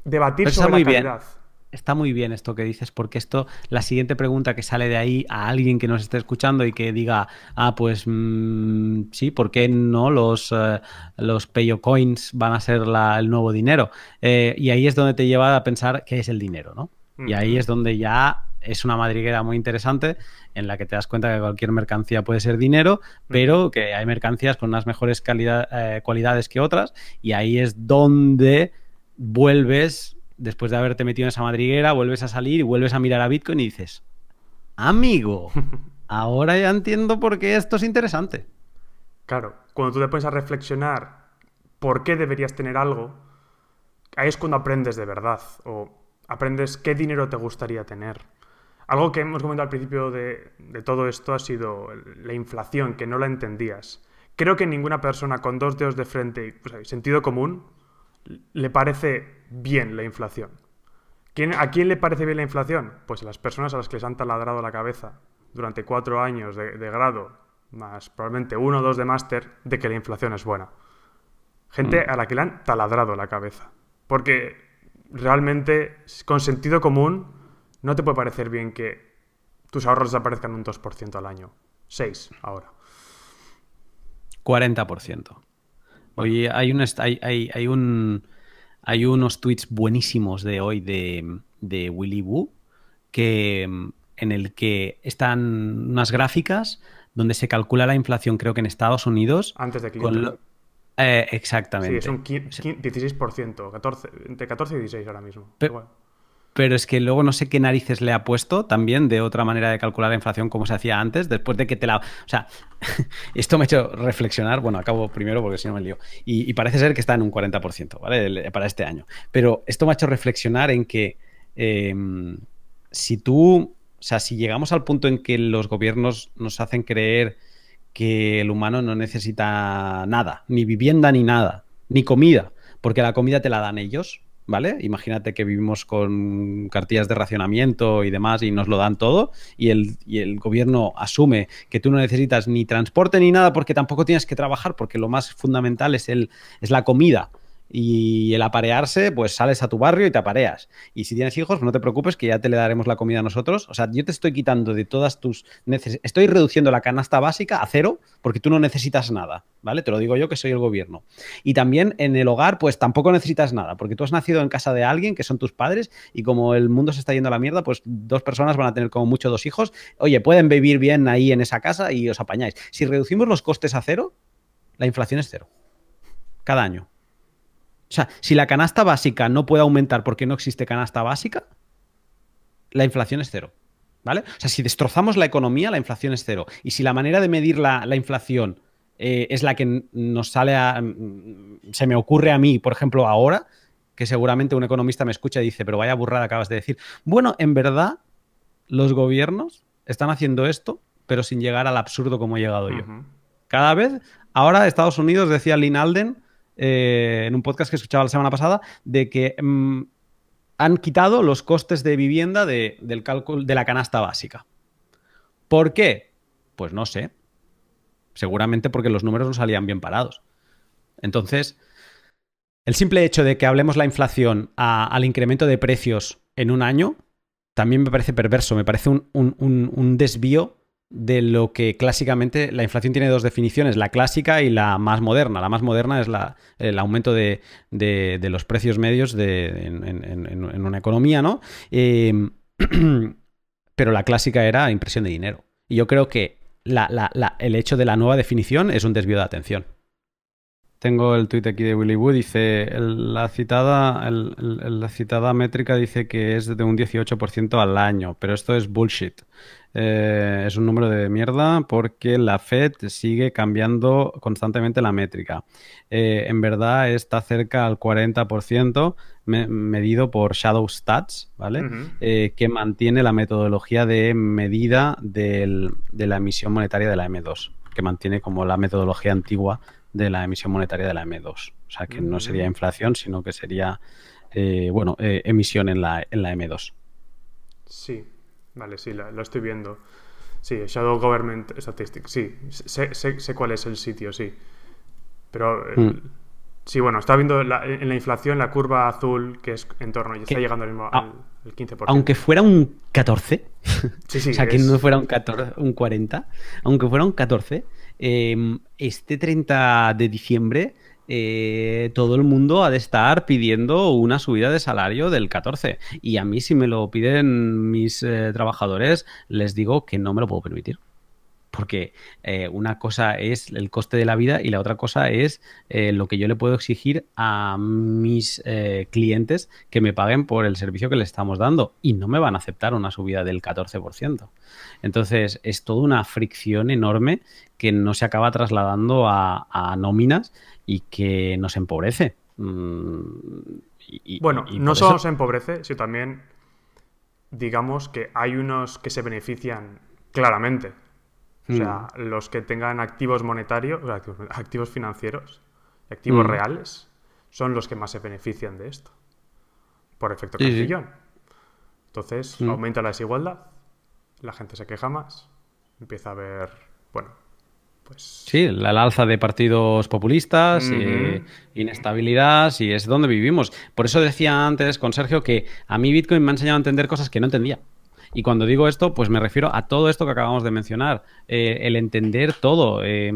debatir sobre la calidad. Está muy bien esto que dices, porque esto, la siguiente pregunta que sale de ahí a alguien que nos esté escuchando y que diga, ah, pues mm, sí, ¿por qué no los, uh, los Payo Coins van a ser el nuevo dinero? Eh, y ahí es donde te lleva a pensar qué es el dinero, ¿no? Y ahí es donde ya es una madriguera muy interesante en la que te das cuenta que cualquier mercancía puede ser dinero, pero que hay mercancías con unas mejores eh, cualidades que otras y ahí es donde vuelves, después de haberte metido en esa madriguera, vuelves a salir y vuelves a mirar a Bitcoin y dices, amigo, ahora ya entiendo por qué esto es interesante. Claro, cuando tú te pones a reflexionar por qué deberías tener algo, ahí es cuando aprendes de verdad o aprendes qué dinero te gustaría tener. Algo que hemos comentado al principio de, todo esto ha sido la inflación, que no la entendías. Creo que ninguna persona con dos dedos de frente y sentido común le parece bien la inflación. ¿A quién le parece bien la inflación? Pues a las personas a las que les han taladrado la cabeza durante cuatro años de, grado, más probablemente uno o dos de máster, de que la inflación es buena. Gente mm. a la que le han taladrado la cabeza. Porque realmente, con sentido común, no te puede parecer bien que tus ahorros desaparezcan un 2% al año. 6 ahora. 40%. Oye, hay, un, hay, hay, un, hay unos tweets buenísimos de hoy de, de Willy Woo que, en el que están unas gráficas donde se calcula la inflación, creo que en Estados Unidos. Antes de que eh, exactamente. Sí, es un 16%, 14, entre 14 y 16 ahora mismo. Pero, es que luego no sé qué narices le ha puesto también de otra manera de calcular la inflación como se hacía antes, después de que te la... O sea, esto me ha hecho reflexionar, bueno, acabo primero porque si no me lío, y, parece ser que está en un 40%, ¿vale? Para este año. Pero esto me ha hecho reflexionar en que em, si tú, o sea, si llegamos al punto en que los gobiernos nos hacen creer que el humano no necesita nada, ni vivienda ni nada, ni comida, porque la comida te la dan ellos. ¿Vale? Imagínate que vivimos con cartillas de racionamiento y demás y nos lo dan todo y el, y el, gobierno asume que tú no necesitas ni transporte ni nada porque tampoco tienes que trabajar porque lo más fundamental es, el, es la comida y el aparearse, pues sales a tu barrio y te apareas. Y si tienes hijos, no te preocupes que ya te le daremos la comida a nosotros. O sea, yo te estoy quitando de todas tus necesidades. Estoy reduciendo la canasta básica a cero porque tú no necesitas nada, ¿vale? Te lo digo yo que soy el gobierno. Y también en el hogar, pues tampoco necesitas nada porque tú has nacido en casa de alguien que son tus padres y como el mundo se está yendo a la mierda, pues dos personas van a tener como mucho dos hijos. Oye, pueden vivir bien ahí en esa casa y os apañáis. Si reducimos los costes a cero, la inflación es cero. Cada año. O sea, si la canasta básica no puede aumentar porque no existe canasta básica, la inflación es cero. ¿Vale? O sea, si destrozamos la economía, la inflación es cero. Y si la manera de medir la, inflación eh, es la que nos sale a. Mm, se me ocurre a mí, por ejemplo, ahora, que seguramente un economista me escucha y dice, pero vaya burrada acabas de decir. Bueno, en verdad, los gobiernos están haciendo esto, pero sin llegar al absurdo como he llegado yo. Cada vez, ahora Estados Unidos, decía Lynn Alden, eh, en un podcast que escuchaba la semana pasada, de que mm, han quitado los costes de vivienda de, del cálculo de la canasta básica. ¿Por qué? Pues no sé. Seguramente porque los números no salían bien parados. Entonces, el simple hecho de que hablemos la inflación al incremento de precios en un año también me parece perverso, me parece un, un desvío de lo que clásicamente la inflación tiene dos definiciones, la clásica y la más moderna. La más moderna es la, el aumento de, los precios medios en, una economía, ¿no? Eh, pero la clásica era impresión de dinero. Y yo creo que el hecho de la nueva definición es un desvío de atención. Tengo el tuit aquí de Willy Wood, dice, la, citada, la citada métrica dice que es de un 18% al año, pero esto es bullshit. Eh, es un número de mierda porque la Fed sigue cambiando constantemente la métrica. Eh, en verdad está cerca al 40% medido por Shadow Stats, ¿vale? Eh, que mantiene la metodología de medida de la emisión monetaria de la M2, que mantiene como la metodología antigua de la emisión monetaria de la M2. O sea, que no sería inflación, sino que sería, bueno, emisión en la, en la M2. Sí, Vale, sí, lo estoy viendo. Sí, Shadow Government Statistics, sí. Sé, cuál es el sitio, sí. Pero... Hmm. Sí, bueno, está viendo en la inflación la curva azul que es en torno, y está llegando al, mismo, al, 15%. Aunque fuera un 14, sí, sí, o sea, que no fuera un, 14, un 40, aunque fuera un 14, em, este 30 de diciembre eh, todo el mundo ha de estar pidiendo una subida de salario del 14. Y a mí si me lo piden mis eh, trabajadores, les digo que no me lo puedo permitir. Porque eh, una cosa es el coste de la vida y la otra cosa es lo que yo le puedo exigir a mis clientes que me paguen por el servicio que le estamos dando. Y no me van a aceptar una subida del 14%. Entonces es toda una fricción enorme que no se acaba trasladando a nóminas y que nos empobrece. Mm, bueno, no solo se empobrece, sino también, digamos que hay unos que se benefician claramente. O sea, mm. los que tengan activos monetarios, activos, financieros, activos mm. reales, son los que más se benefician de esto. Por efecto cancillón. Entonces, aumenta la desigualdad, la gente se queja más, empieza a haber, bueno, pues... Sí, el alza de partidos populistas, eh, inestabilidad, y es donde vivimos. Por eso decía antes con Sergio que a mí Bitcoin me ha enseñado a entender cosas que no entendía. Y cuando digo esto, pues me refiero a todo esto que acabamos de mencionar, eh, el entender todo, eh,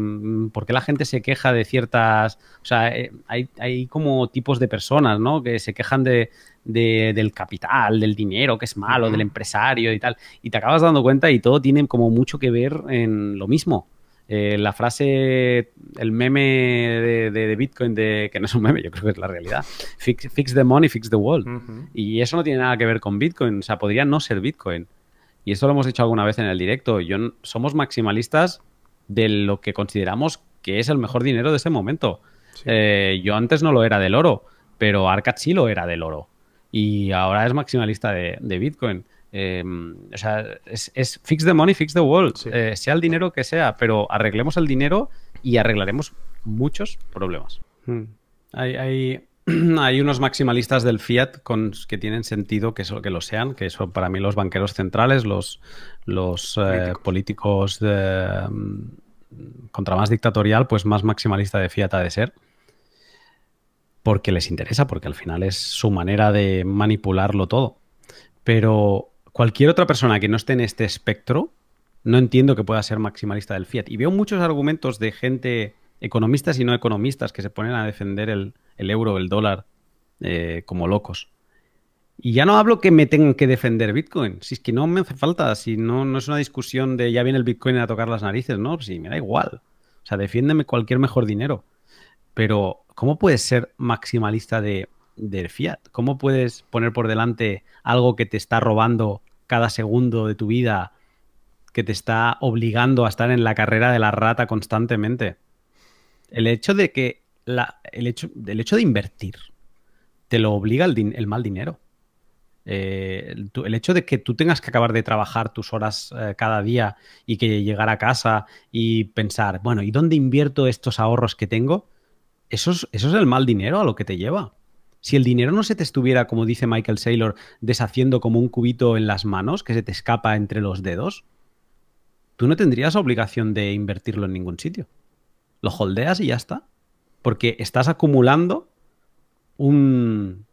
por qué la gente se queja de ciertas, o sea, hay, hay, como tipos de personas, ¿no? Que se quejan de, del capital, del dinero, que es malo, del empresario y tal, y te acabas dando cuenta y todo tiene como mucho que ver en lo mismo. Eh, la frase, el meme de, Bitcoin, de, que no es un meme, yo creo que es la realidad. Fix, the money, fix the world. Y eso no tiene nada que ver con Bitcoin. O sea, podría no ser Bitcoin. Y esto lo hemos dicho alguna vez en el directo. Yo, somos maximalistas de lo que consideramos que es el mejor dinero de ese momento. Eh, yo antes no lo era del oro, pero Arcad sí lo era del oro. Y ahora es maximalista de Bitcoin. Em, o sea, es, fix the money, fix the world. Eh, sea el dinero que sea, pero arreglemos el dinero y arreglaremos muchos problemas. Hmm. Hay, hay unos maximalistas del fiat con, que tienen sentido que, eso, que lo sean, que eso para mí los banqueros centrales, los, los eh, políticos de, mm, contra más dictatorial, pues más maximalista de fiat ha de ser. Porque les interesa, porque al final es su manera de manipularlo todo. Pero cualquier otra persona que no esté en este espectro, no entiendo que pueda ser maximalista del fiat. Y veo muchos argumentos de gente, economistas y no economistas, que se ponen a defender el, euro, el dólar, eh, como locos. Y ya no hablo que me tengan que defender Bitcoin. Si es que no me hace falta, si no, no es una discusión de ya viene el Bitcoin a tocar las narices, ¿no? Si me da igual. O sea, defiéndeme cualquier mejor dinero. Pero, ¿cómo puedes ser maximalista de, de fiat? ¿Cómo puedes poner por delante algo que te está robando cada segundo de tu vida, que te está obligando a estar en la carrera de la rata constantemente? El hecho de que el, hecho, hecho de invertir te lo obliga el, mal dinero. Eh, el, hecho de que tú tengas que acabar de trabajar tus horas eh, cada día y que llegar a casa y pensar, bueno, ¿y dónde invierto estos ahorros que tengo? Eso es, eso es el mal dinero a lo que te lleva. Si el dinero no se te estuviera, como dice Michael Saylor, deshaciendo como un cubito en las manos que se te escapa entre los dedos, tú no tendrías obligación de invertirlo en ningún sitio. Lo holdeas y ya está porque estás acumulando un,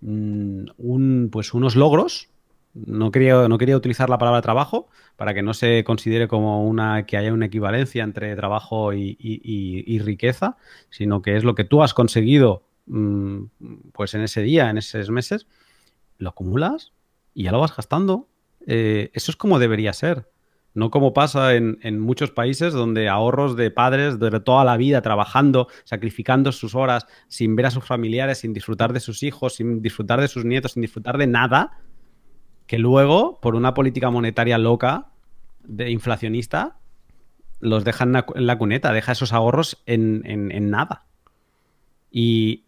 un pues unos logros. No quería, no quería utilizar la palabra trabajo para que no se considere como una que haya una equivalencia entre trabajo y, riqueza, sino que es lo que tú has conseguido mm, pues en ese día, en esos meses, lo acumulas y ya lo vas gastando. Eh, eso es como debería ser. No como pasa en, muchos países donde ahorros de padres de toda la vida trabajando, sacrificando sus horas, sin ver a sus familiares, sin disfrutar de sus hijos, sin disfrutar de sus nietos, sin disfrutar de nada, que luego, por una política monetaria loca, de inflacionista, los dejan en la cuneta, deja esos ahorros en, nada. Y,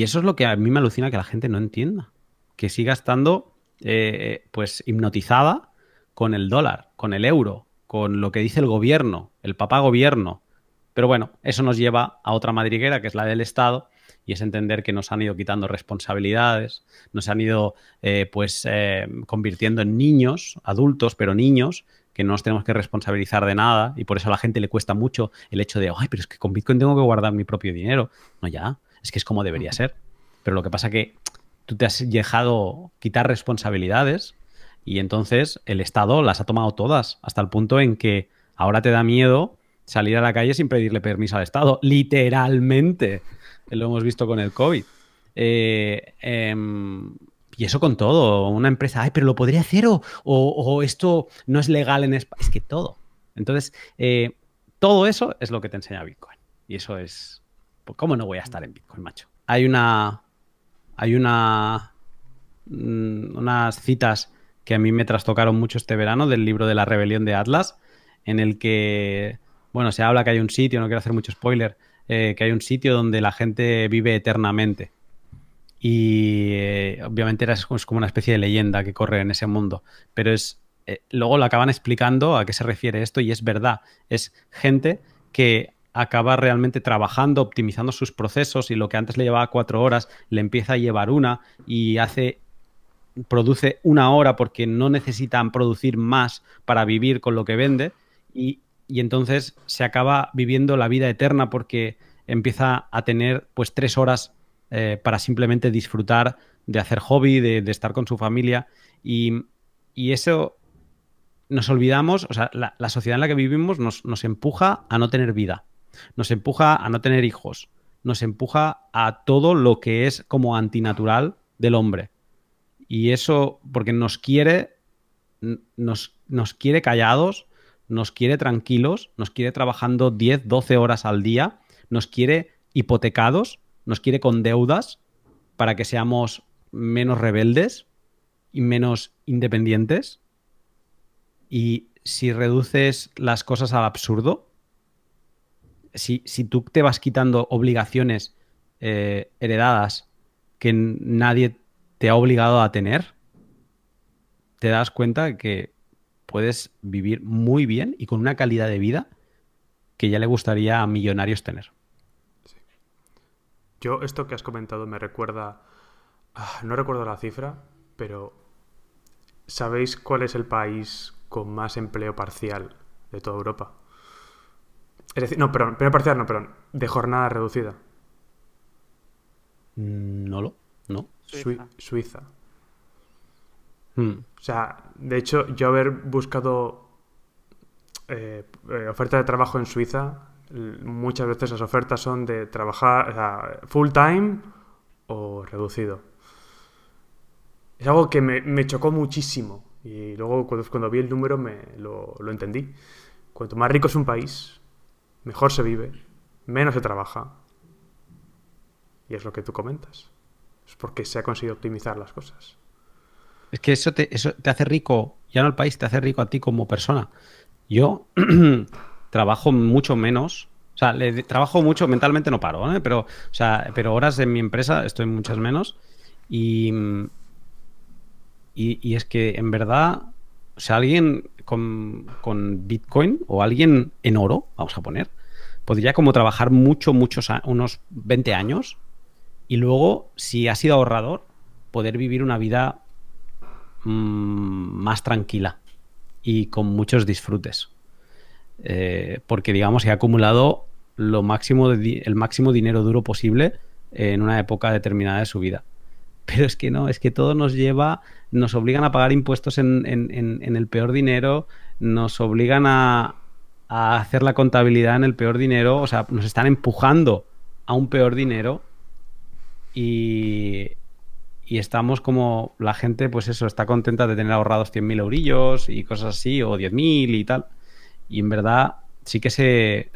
eso es lo que a mí me alucina que la gente no entienda. Que siga estando eh, pues hipnotizada con el dólar, con el euro, con lo que dice el gobierno, el papá gobierno. Pero bueno, eso nos lleva a otra madriguera, que es la del Estado, y es entender que nos han ido quitando responsabilidades, nos han ido eh, pues eh, convirtiendo en niños, adultos, pero niños, que no nos tenemos que responsabilizar de nada, y por eso a la gente le cuesta mucho el hecho de, ay, pero es que con Bitcoin tengo que guardar mi propio dinero. No, ya, es que es como debería ser. Pero lo que pasa que tú te has dejado quitar responsabilidades y entonces el Estado las ha tomado todas, hasta el punto en que ahora te da miedo salir a la calle sin pedirle permiso al Estado. Literalmente. Lo hemos visto con el COVID. Eh, em, y eso con todo. Una empresa, ay, pero lo podría hacer o, esto no es legal en España. Es que todo. Entonces, eh, todo eso es lo que te enseña Bitcoin. Y eso es. Pues, ¿Cómo no voy a estar en Bitcoin, macho? Hay una. Hay una. Mm, unas citas que a mí me trastocaron mucho este verano del libro de la rebelión de Atlas, en el que, bueno, se habla que hay un sitio, no quiero hacer mucho spoiler, eh, que hay un sitio donde la gente vive eternamente. Y eh, obviamente era, es como una especie de leyenda que corre en ese mundo, pero es... Eh, luego lo acaban explicando a qué se refiere esto y es verdad, es gente que acaba realmente trabajando, optimizando sus procesos y lo que antes le llevaba cuatro horas le empieza a llevar una y hace produce una hora porque no necesitan producir más para vivir con lo que vende y, entonces se acaba viviendo la vida eterna porque empieza a tener pues tres horas eh, para simplemente disfrutar de hacer hobby, de, estar con su familia y, eso nos olvidamos, o sea, la, sociedad en la que vivimos nos, nos empuja a no tener vida, nos empuja a no tener hijos, nos empuja a todo lo que es como antinatural del hombre. Y eso, porque nos quiere, nos, nos quiere callados, nos quiere tranquilos, nos quiere trabajando 10, 12 horas al día, nos quiere hipotecados, nos quiere con deudas para que seamos menos rebeldes y menos independientes. Y si reduces las cosas al absurdo, si, tú te vas quitando obligaciones eh, heredadas que nadie te ha obligado a tener, te das cuenta que puedes vivir muy bien y con una calidad de vida que ya le gustaría a millonarios tener. Yo, esto que has comentado me recuerda. ah, no recuerdo la cifra, pero. ¿Sabéis cuál es el país con más empleo parcial de toda Europa? Es decir, no, perdón, empleo parcial no, perdón. De jornada reducida. Mm, No lo, no. Sui- Suiza. Suiza. Mm. O sea, de hecho, yo haber buscado eh, eh, oferta de trabajo en Suiza, muchas veces las ofertas son de trabajar o sea, full time o reducido. Es algo que me, me chocó muchísimo y luego cuando, cuando vi el número me lo, lo entendí. Cuanto más rico es un país, mejor se vive, menos se trabaja. Y es lo que tú comentas. Es porque se ha conseguido optimizar las cosas. Es que eso te, hace rico, ya no el país, te hace rico a ti como persona. Yo trabajo mucho menos, o sea, le- trabajo mucho, mentalmente no paro, ¿eh? pero, o sea, pero horas en mi empresa estoy muchas menos y, y, es que en verdad, sea, alguien con, Bitcoin o alguien en oro, vamos a poner, podría como trabajar mucho, muchos, unos 20 años y luego, si ha sido ahorrador, poder vivir una vida mm, más tranquila y con muchos disfrutes. Eh, porque, digamos, he acumulado lo máximo de el máximo dinero duro posible en una época determinada de su vida. Pero es que no, es que todo nos lleva, nos obligan a pagar impuestos en, en- el peor dinero, nos obligan a, a hacer la contabilidad en el peor dinero, o sea, nos están empujando a un peor dinero y, y estamos como la gente, pues eso, está contenta de tener ahorrados 100.000 eurillos y cosas así, o 10.000 y tal. Y en verdad sí que se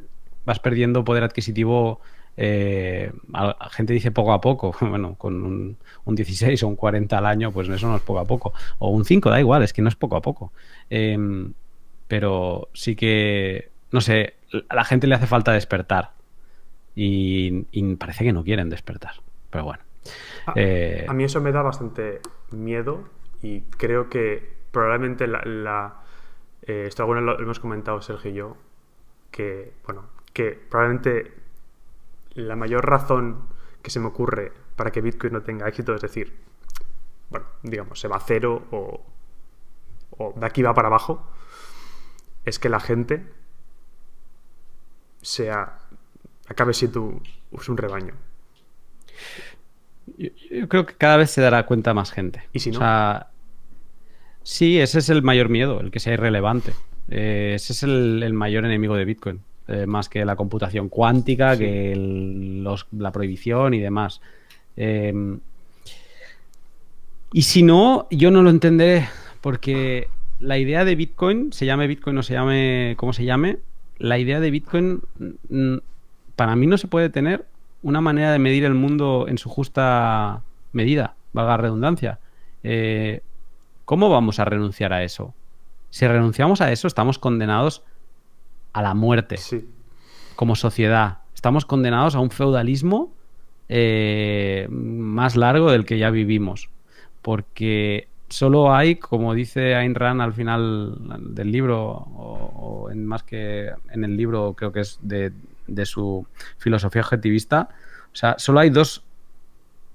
vas perdiendo poder adquisitivo. Eh, a- a gente dice poco a poco, bueno, con un, un 16 o un 40 al año, pues eso no es poco a poco. O un 5, da igual, es que no es poco a poco. Em, pero sí que, no sé, a la gente le hace falta despertar. Y, y parece que no quieren despertar. Pero bueno. A, Eh, a mí eso me da bastante miedo y creo que probablemente la... la- eh, esto alguna lo hemos comentado Sergio y yo, que, bueno, que probablemente la mayor razón que se me ocurre para que Bitcoin no tenga éxito, es decir, bueno, digamos, se va a cero o, o de aquí va para abajo, es que la gente sea, acabe siendo un, es un rebaño. Yo, yo creo que cada vez se dará cuenta más gente. ¿Y si no? O sea, sí, ese es el mayor miedo, el que sea irrelevante. Eh, ese es el, el mayor enemigo de Bitcoin. Eh, más que la computación cuántica, Sí. que el- los- la prohibición y demás. Eh, y si no, yo no lo entenderé, porque la idea de Bitcoin, se llame Bitcoin o se llame como se llame, la idea de Bitcoin, para mí no se puede tener una manera de medir el mundo en su justa medida, valga la redundancia. Eh, ¿Cómo vamos a renunciar a eso? Si renunciamos a eso, estamos condenados a la muerte Sí, como sociedad. Estamos condenados a un feudalismo eh, más largo del que ya vivimos. Porque solo hay, como dice Ayn Rand al final del libro, o, o en más que en el libro, creo que es de, de su filosofía objetivista, o sea, solo hay dos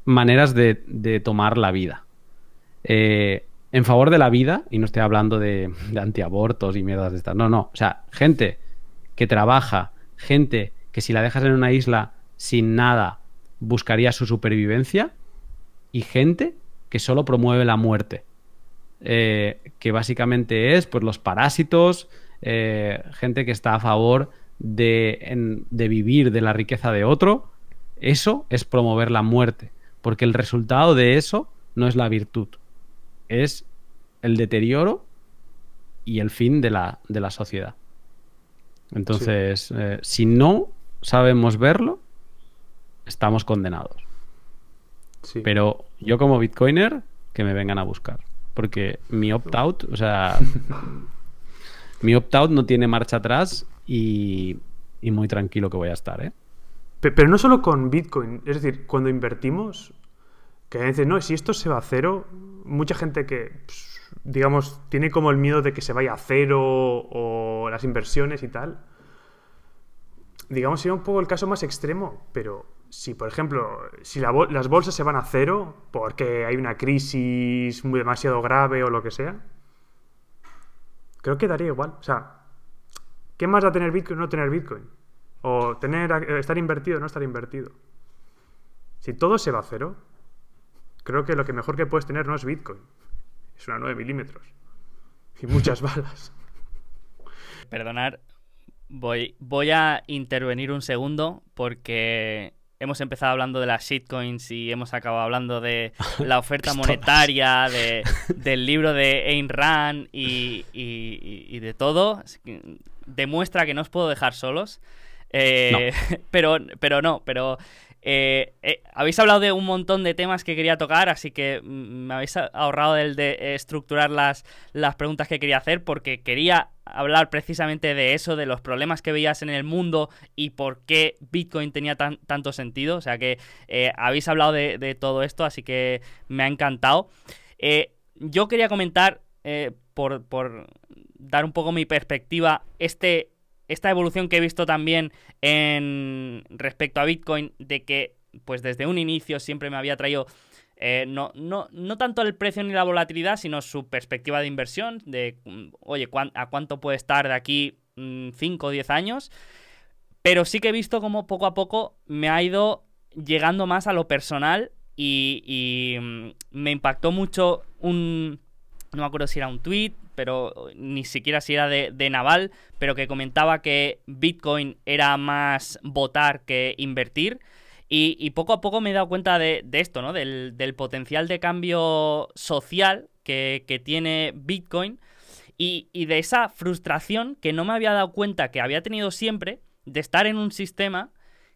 maneras de, de tomar la vida. Eh, en favor de la vida, y no estoy hablando de, de antiabortos y mierdas de estas, no, no, o sea, gente que trabaja, gente que si la dejas en una isla sin nada buscaría su supervivencia y gente que solo promueve la muerte. Eh, que básicamente es pues los parásitos, eh, gente que está a favor de, de vivir de la riqueza de otro. Eso es promover la muerte, porque el resultado de eso no es la virtud, es el deterioro y el fin de la, de la sociedad. Entonces, eh, si no sabemos verlo, estamos condenados. sí. Pero yo como bitcoiner, que me vengan a buscar. Porque mi opt-out, o sea, mi opt-out no tiene marcha atrás y, y muy tranquilo que voy a estar, ¿eh? Pe- Pero no solo con Bitcoin, es decir, cuando invertimos, que dicen, no, si esto se va a cero, mucha gente que, pues, digamos, tiene como el miedo de que se vaya a cero o las inversiones y tal. Digamos, sería un poco el caso más extremo, pero si, por ejemplo, si las bolsas se van a cero porque hay una crisis muy demasiado grave o lo que sea, creo que daría igual. O sea, ¿qué más da tener Bitcoin o no tener Bitcoin? O tener, estar invertido o no estar invertido. Si todo se va a cero, creo que lo que mejor que puedes tener no es Bitcoin. Es una 9 milímetros. Y muchas balas. Perdonar, voy, voy a intervenir un segundo porque hemos empezado hablando de las shitcoins y hemos acabado hablando de la oferta monetaria, de, del libro de Ayn Rand y, de todo. Demuestra que no os puedo dejar solos. Eh, pero, pero no, pero eh, eh, habéis hablado de un montón de temas que quería tocar, así que me habéis ahorrado el de estructurar las, las preguntas que quería hacer porque quería hablar precisamente de eso, de los problemas que veías en el mundo y por qué Bitcoin tenía tanto sentido. O sea que eh, habéis hablado de, todo esto, así que me ha encantado. yo quería comentar, por, por dar un poco mi perspectiva, este esta evolución que he visto también en respecto a Bitcoin, de que pues desde un inicio siempre me había traído eh, no, no, no, tanto el precio ni la volatilidad, sino su perspectiva de inversión, de, mm, oye, ¿a cuánto puede estar de aquí 5 mm, o 10 años? Pero sí que he visto como poco a poco me ha ido llegando más a lo personal y, mm, me impactó mucho un... No me acuerdo si era un tweet pero ni siquiera si era de, Naval, pero que comentaba que Bitcoin era más votar que invertir. Y, poco a poco me he dado cuenta de, esto, ¿no? Del, potencial de cambio social que, tiene Bitcoin y, y, de esa frustración que no me había dado cuenta que había tenido siempre de estar en un sistema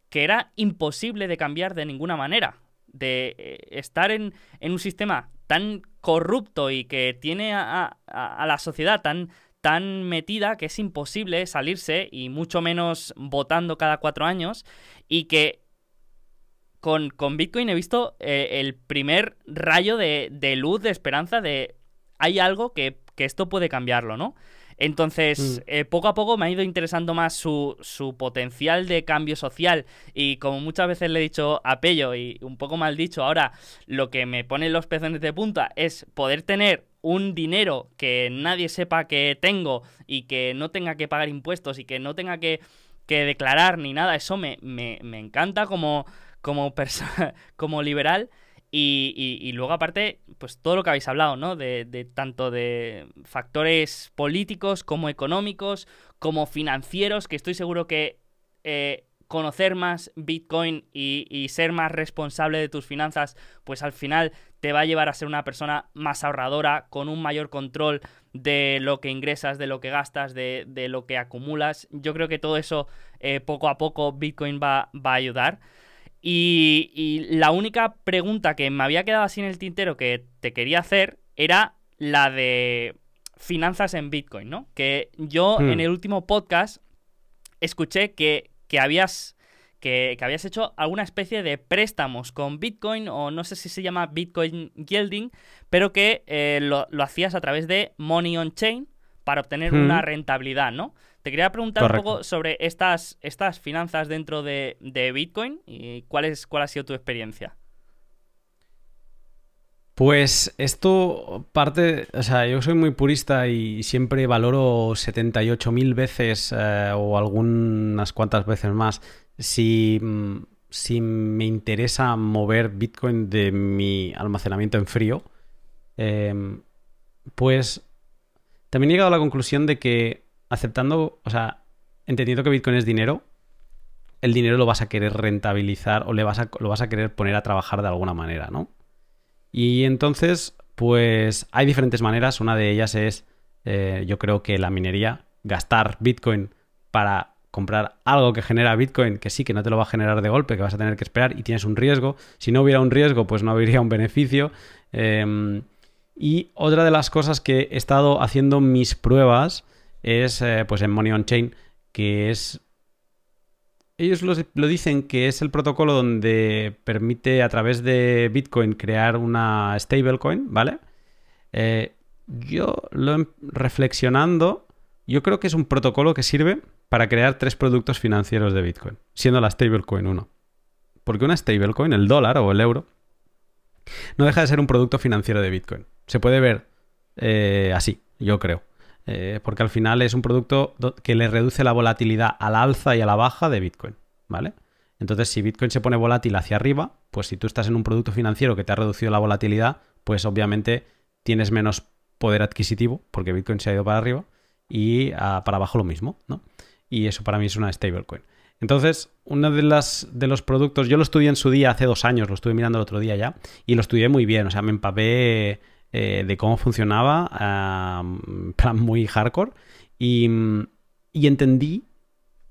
que era imposible de cambiar de ninguna manera. De eh, estar en, en un sistema tan corrupto y que tiene a, la sociedad tan, tan metida que es imposible salirse y mucho menos votando cada cuatro años y que con, con Bitcoin he visto eh, el primer rayo de, de, luz, de esperanza de hay algo que, que esto puede cambiarlo, ¿no? Entonces, mm. eh, poco a poco me ha ido interesando más su, su, potencial de cambio social. Y como muchas veces le he dicho a Pello, y un poco mal dicho, ahora lo que me pone los pezones de punta es poder tener un dinero que nadie sepa que tengo y que no tenga que pagar impuestos y que no tenga que, que declarar ni nada. Eso me, me, me encanta como, como, como liberal. Y, luego, aparte, pues todo lo que habéis hablado, ¿no? De, tanto de factores políticos como económicos, como financieros, que estoy seguro que eh, conocer más Bitcoin y, ser más responsable de tus finanzas, pues al final te va a llevar a ser una persona más ahorradora, con un mayor control de lo que ingresas, de lo que gastas, de, lo que acumulas. Yo creo que todo eso, eh, poco a poco, Bitcoin va, va a ayudar. Y, la única pregunta que me había quedado así en el tintero que te quería hacer era la de finanzas en Bitcoin, ¿no? Que yo hmm. en el último podcast escuché que, habías que, habías hecho alguna especie de préstamos con Bitcoin, o no sé si se llama Bitcoin Yielding, pero que eh, lo, hacías a través de Money on Chain para obtener una hmm. rentabilidad, ¿no? Te quería preguntar un poco sobre estas, estas finanzas dentro de, Bitcoin y cuál, es, cuál ha sido tu experiencia. Pues esto parte, o sea, yo soy muy purista y siempre valoro 78.000 veces eh, o algunas cuantas veces más si, si, me interesa mover Bitcoin de mi almacenamiento en frío. Em, pues también he llegado a la conclusión de que aceptando, o sea, entendiendo que Bitcoin es dinero, el dinero lo vas a querer rentabilizar o le vas a, lo vas a querer poner a trabajar de alguna manera, ¿no? Y entonces, pues hay diferentes maneras. Una de ellas es, eh, yo creo que la minería, gastar Bitcoin para comprar algo que genera Bitcoin, que sí, que no te lo va a generar de golpe, que vas a tener que esperar y tienes un riesgo. Si no hubiera un riesgo, pues no habría un beneficio. Em, y otra de las cosas que he estado haciendo mis pruebas es eh, pues en Money on Chain, que es... Ellos lo, dicen que es el protocolo donde permite a través de Bitcoin crear una stablecoin, ¿vale? Eh, yo lo reflexionando, yo creo que es un protocolo que sirve para crear tres productos financieros de Bitcoin, siendo la stablecoin uno. porque una stablecoin, el dólar o el euro, no deja de ser un producto financiero de Bitcoin. Se puede ver eh, así, yo creo. Eh, porque al final es un producto que le reduce la volatilidad a la alza y a la baja de Bitcoin, ¿vale? Entonces, si Bitcoin se pone volátil hacia arriba, pues si tú estás en un producto financiero que te ha reducido la volatilidad, pues obviamente tienes menos poder adquisitivo, porque Bitcoin se ha ido para arriba, y ah, para abajo lo mismo, ¿no? Y eso para mí es una stablecoin. Entonces, uno de, las, de los productos, yo lo estudié en su día hace dos años, lo estuve mirando el otro día ya, y lo estudié muy bien, o sea, me empapé eh, de cómo funcionaba, plan muy hardcore, y, y, entendí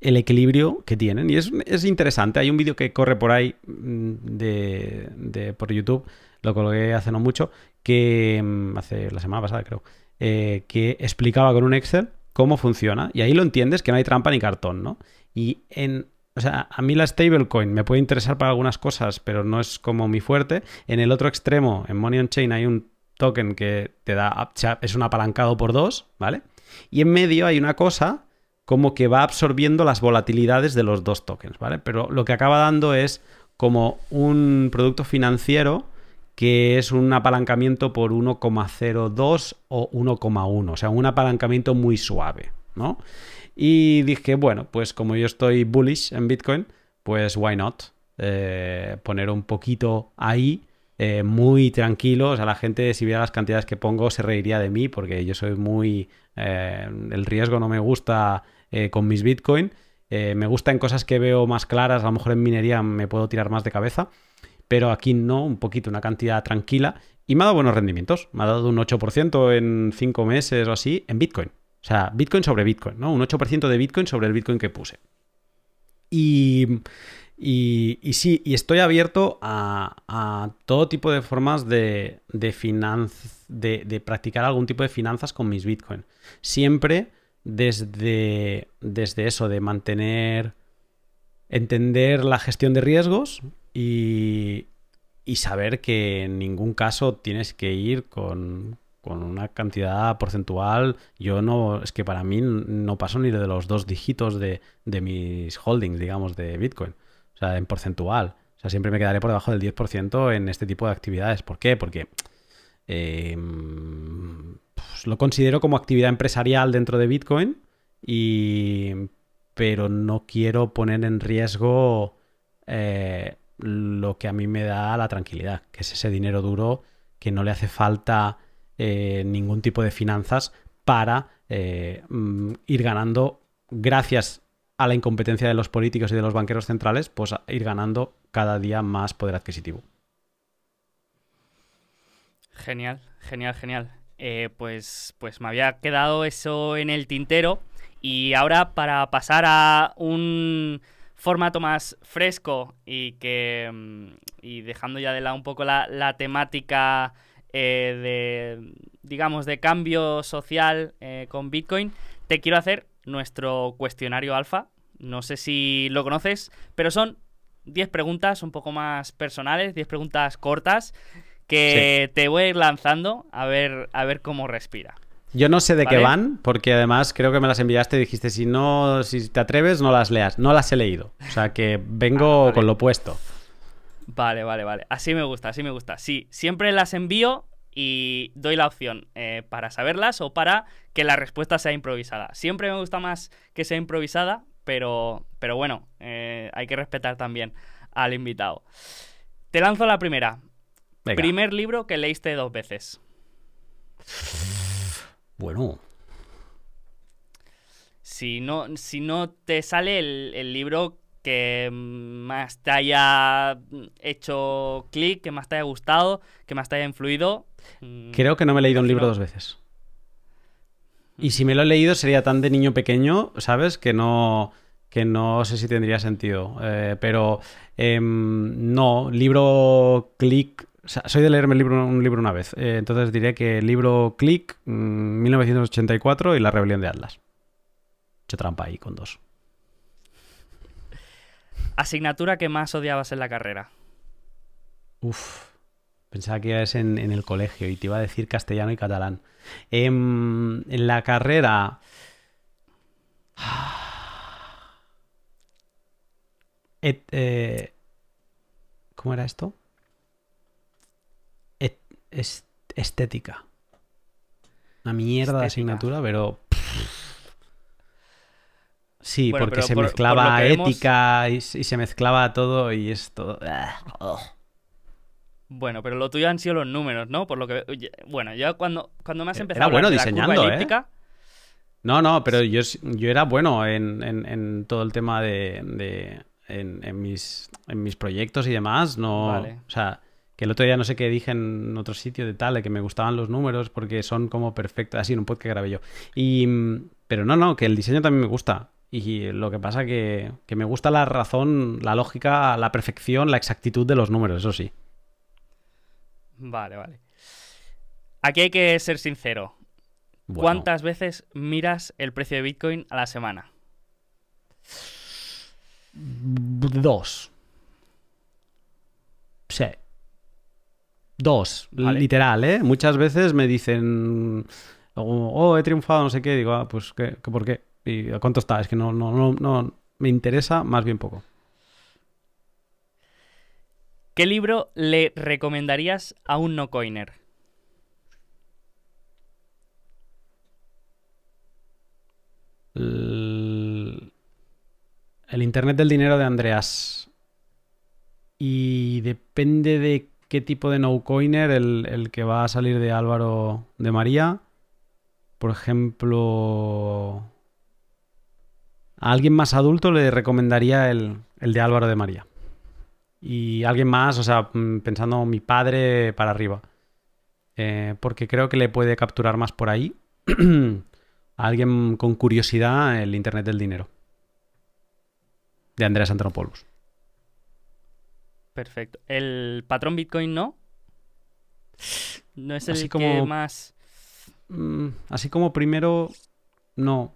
el equilibrio que tienen. Y es, es interesante, hay un vídeo que corre por ahí mm, de, de, por YouTube, lo coloqué hace no mucho, que mm, hace la semana pasada creo, eh, que explicaba con un Excel cómo funciona. Y ahí lo entiendes que no hay trampa ni cartón, ¿no? Y en. O sea, a mí la stablecoin me puede interesar para algunas cosas, pero no es como mi fuerte. En el otro extremo, en Money on Chain, hay un token que te da. Es un apalancado por dos, ¿vale? Y en medio hay una cosa como que va absorbiendo las volatilidades de los dos tokens, ¿vale? Pero lo que acaba dando es como un producto financiero que es un apalancamiento por 1,02 o 1,1, o sea, un apalancamiento muy suave, ¿no? Y dije, bueno, pues como yo estoy bullish en Bitcoin, pues why not? Eh, poner un poquito ahí, eh, muy tranquilo. O sea, la gente, si viera las cantidades que pongo, se reiría de mí porque yo soy muy. Eh, el riesgo no me gusta con mis Bitcoin. me gusta en cosas que veo más claras, a lo mejor en minería me puedo tirar más de cabeza pero aquí no, un poquito, una cantidad tranquila. Y me ha dado buenos rendimientos. Me ha dado un 8% en 5 meses o así en Bitcoin. O sea, Bitcoin sobre Bitcoin, ¿no? Un 8% de Bitcoin sobre el Bitcoin que puse. Y, y, sí, y estoy abierto a, todo tipo de formas de, de, de, practicar algún tipo de finanzas con mis Bitcoin. Siempre desde, desde eso, de mantener, entender la gestión de riesgos y, y saber que en ningún caso tienes que ir con, con una cantidad porcentual, yo no, es que para mí no paso ni de los dos dígitos de, mis holdings, digamos, de Bitcoin. En porcentual. O sea, siempre me quedaré por debajo del 10% en este tipo de actividades. ¿Por qué? Porque em, pues, lo considero como actividad empresarial dentro de Bitcoin, y, pero no quiero poner en riesgo eh, lo que a mí me da la tranquilidad, que es ese dinero duro que no le hace falta eh, ningún tipo de finanzas para eh, mm, ir ganando, gracias a la incompetencia de los políticos y de los banqueros centrales, pues ir ganando cada día más poder adquisitivo. Genial, genial, genial. Eh, pues, pues me había quedado eso en el tintero. Y ahora para pasar a un formato más fresco y que mm, y dejando ya de lado un poco la, temática eh, de, digamos, de cambio social eh, con Bitcoin, te quiero hacer nuestro cuestionario alfa. No sé si lo conoces, pero son 10 preguntas un poco más personales, 10 preguntas cortas que te voy a ir lanzando a ver, a ver cómo respira. Yo no sé de qué van, porque además creo que me las enviaste y dijiste, si no, si te atreves, no las leas. No las he leído. O sea que vengo ah, con lo puesto. Vale, vale, vale. Así me gusta, así me gusta. Sí, siempre las envío y doy la opción eh, para saberlas o para que la respuesta sea improvisada. Siempre me gusta más que sea improvisada, pero, pero bueno, eh, hay que respetar también al invitado. Te lanzo la primera. Primer libro que leíste dos veces. Bueno. Si no, si no te sale el libro que más te haya hecho clic, que más te haya gustado, que más te haya influido. Mm, Creo que no me he leído un libro dos veces. Y si me lo he leído sería tan de niño pequeño, ¿sabes? Que no, que no sé si tendría sentido. Eh, pero em, no, libro click. soy de leerme el libro, un libro una vez. Eh, entonces diré que libro click, 1984 mm, y La rebelión de Atlas. He hecho trampa ahí con dos. Asignatura que más odiabas en la carrera. Uf. Pensaba que ibas en, en el colegio y te iba a decir castellano y catalán. Em, en, la carrera. Eh, ¿Cómo era esto? Et- es- estética. Una mierda de asignatura, pero. Sí, Bueno, porque se por- mezclaba ética y, y se mezclaba todo y es todo. Bueno, pero lo tuyo han sido los números, ¿no? Por lo que bueno, yo cuando cuando me has Era empezado a bueno de la diseñando, ¿eh? No, no, pero yo, yo era bueno en, en- en todo el tema de, de- en, en mis, en mis proyectos y demás. No, Vale. O sea, que el otro día no sé qué dije en otro sitio de tal, de que me gustaban los números porque son como perfectos, así en un podcast que grabé yo. Y, mm, pero no, no, que el diseño también me gusta. Y lo que pasa que, que me gusta la razón, la lógica, la perfección, la exactitud de los números, eso sí. Vale, vale. Aquí hay que ser sincero. Bueno, ¿Cuántas veces miras el precio de Bitcoin a la semana? Dos. Sí. Dos, Vale. literal, ¿eh? Muchas veces me dicen, oh, he triunfado, no sé qué. Digo, ah, pues, ¿qué, qué, ¿por qué? ¿Y a cuánto está? Es que no, no, no, no me interesa más bien poco. ¿Qué libro le recomendarías a un no coiner? El, el Internet del dinero de Andreas. Y depende de qué tipo de no-coiner el, el que va a salir de Álvaro de María. Por ejemplo, a alguien más adulto le recomendaría el, el de Álvaro de María. Y alguien más, o sea, mm, pensando mi padre para arriba. Eh, porque creo que le puede capturar más por ahí. a alguien con curiosidad el Internet del dinero. De Andreas Antonopoulos. Perfecto. ¿El patrón Bitcoin no? No es el Así que más... Mm, así como primero, no.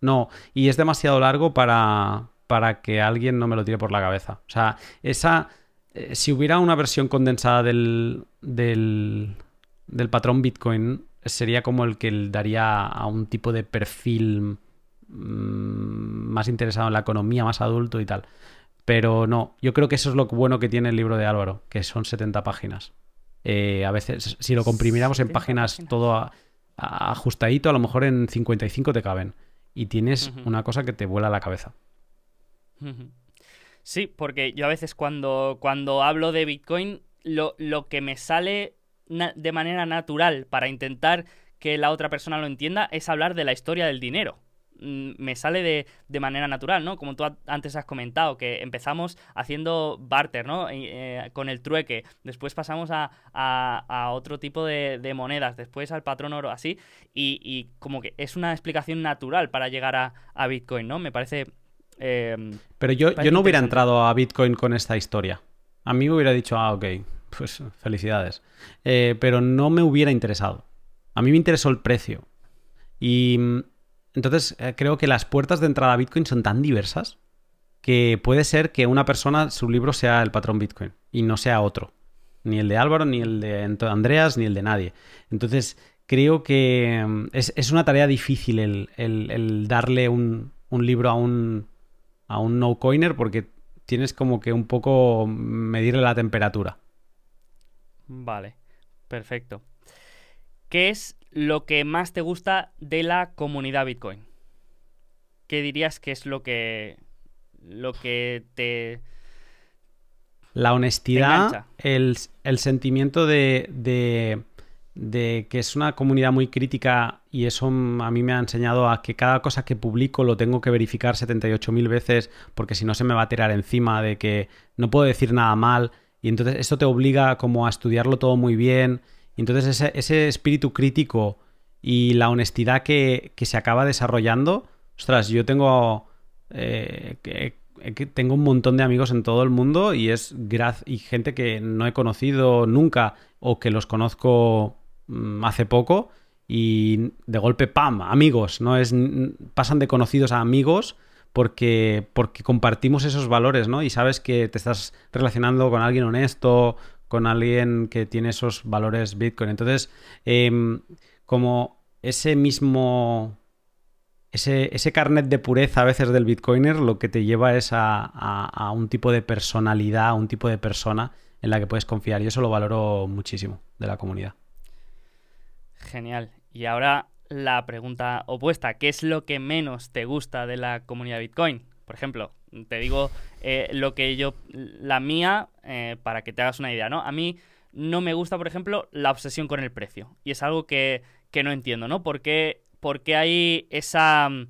No. Y es demasiado largo para, para que alguien no me lo tire por la cabeza. O sea, esa. eh, si hubiera una versión condensada del, del, del patrón Bitcoin, sería como el que daría a un tipo de perfil mm, más interesado en la economía, más adulto y tal. Pero no, yo creo que eso es lo bueno que tiene el libro de Álvaro, que son 70 páginas. Eh, a veces, si lo comprimiéramos en 70 páginas páginas. todo a- a- ajustadito, a lo mejor en 55 te caben. Y tienes una cosa que te vuela la cabeza. Sí, porque yo a veces cuando, cuando hablo de Bitcoin, lo, lo que me sale de manera natural para intentar que la otra persona lo entienda es hablar de la historia del dinero. Mm, Me sale de, de manera natural, ¿no? Como tú antes has comentado, que empezamos haciendo barter, ¿no? Eh, con el trueque, después pasamos a, a- a otro tipo de, de monedas, después al patrón oro, así, y, y como que es una explicación natural para llegar a, a Bitcoin, ¿no? Me parece... em, Pero yo, Parece yo no hubiera entrado a Bitcoin con esta historia. A mí me hubiera dicho, ah, ok, pues felicidades. Eh, pero no me hubiera interesado. A mí me interesó el precio. Y mm, entonces eh, creo que las puertas de entrada a Bitcoin son tan diversas que puede ser que una persona, su libro sea el patrón Bitcoin y no sea otro. Ni el de Álvaro, ni el de Andreas, ni el de nadie. Entonces creo que mm, es, es una tarea difícil el, el- el darle un, un libro a un, a un no-coiner porque tienes como que un poco medirle la temperatura. Vale, perfecto. ¿Qué es lo que más te gusta de la comunidad Bitcoin? ¿Qué dirías que es lo que lo que te La honestidad, el, el sentimiento de, de, de que es una comunidad muy crítica y eso a mí me ha enseñado a que cada cosa que publico lo tengo que verificar 78.000 veces porque si no se me va a tirar encima de que no puedo decir nada mal y entonces esto te obliga como a estudiarlo todo muy bien entonces ese, ese espíritu crítico y la honestidad que, se acaba desarrollando, ostras, yo tengo eh, que- que tengo un montón de amigos en todo el mundo y es gente que no he conocido nunca o que los conozco mm, hace poco y de golpe pam amigos no es pasan de conocidos a amigos porque porque compartimos esos valores no y sabes que te estás relacionando con alguien honesto con alguien que tiene esos valores Bitcoin entonces em, como ese mismo ese, ese carnet de pureza a veces del bitcoiner lo que te lleva es a, a, un tipo de personalidad, a un tipo de persona en la que puedes confiar y eso lo valoro muchísimo de la comunidad. Genial. Y ahora la pregunta opuesta, ¿qué es lo que menos te gusta de la comunidad Bitcoin? Por ejemplo, te digo eh, lo que yo, la mía, eh, para que te hagas una idea, ¿no? A mí no me gusta, por ejemplo, la obsesión con el precio. Y es algo que, que no entiendo, ¿no? ¿Por qué, hay esa mm,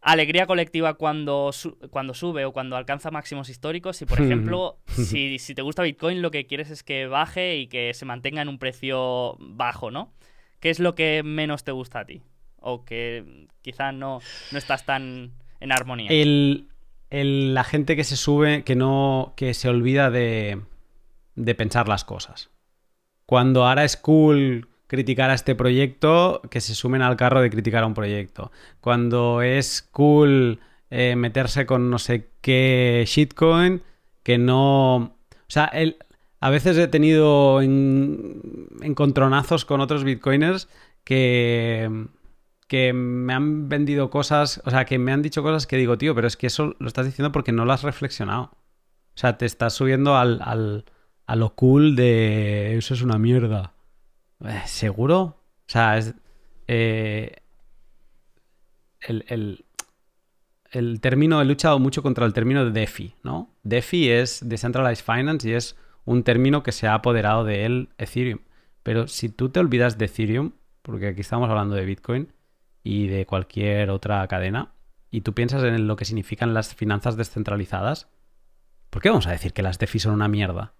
alegría colectiva cuando, cuando sube o cuando alcanza máximos históricos? Y, por ejemplo, si, si te gusta Bitcoin, lo que quieres es que baje y que se mantenga en un precio bajo, ¿no? ¿Qué es lo que menos te gusta a ti? O que quizás no, no estás tan en armonía. El, la gente que se sube, que no. que se olvida de. de pensar las cosas. Cuando ahora es cool criticar a este proyecto, que se sumen al carro de criticar a un proyecto. Cuando es cool eh, meterse con no sé qué shitcoin, que no. O sea, el, a veces he tenido encontronazos con otros bitcoiners que, que me han vendido cosas, o sea, que me han dicho cosas que digo, tío, pero es que eso lo estás diciendo porque no lo has reflexionado. O sea, te estás subiendo al, al a lo cool de eso es una mierda. Eh, ¿Seguro? O sea, es, eh, el, el, el, término, he luchado mucho contra el término de DeFi, ¿no? DeFi es Decentralized Finance y es un término que se ha apoderado de él Ethereum. Pero si tú te olvidas de Ethereum, porque aquí estamos hablando de Bitcoin y de cualquier otra cadena, y tú piensas en lo que significan las finanzas descentralizadas, ¿por qué vamos a decir que las DeFi son una mierda?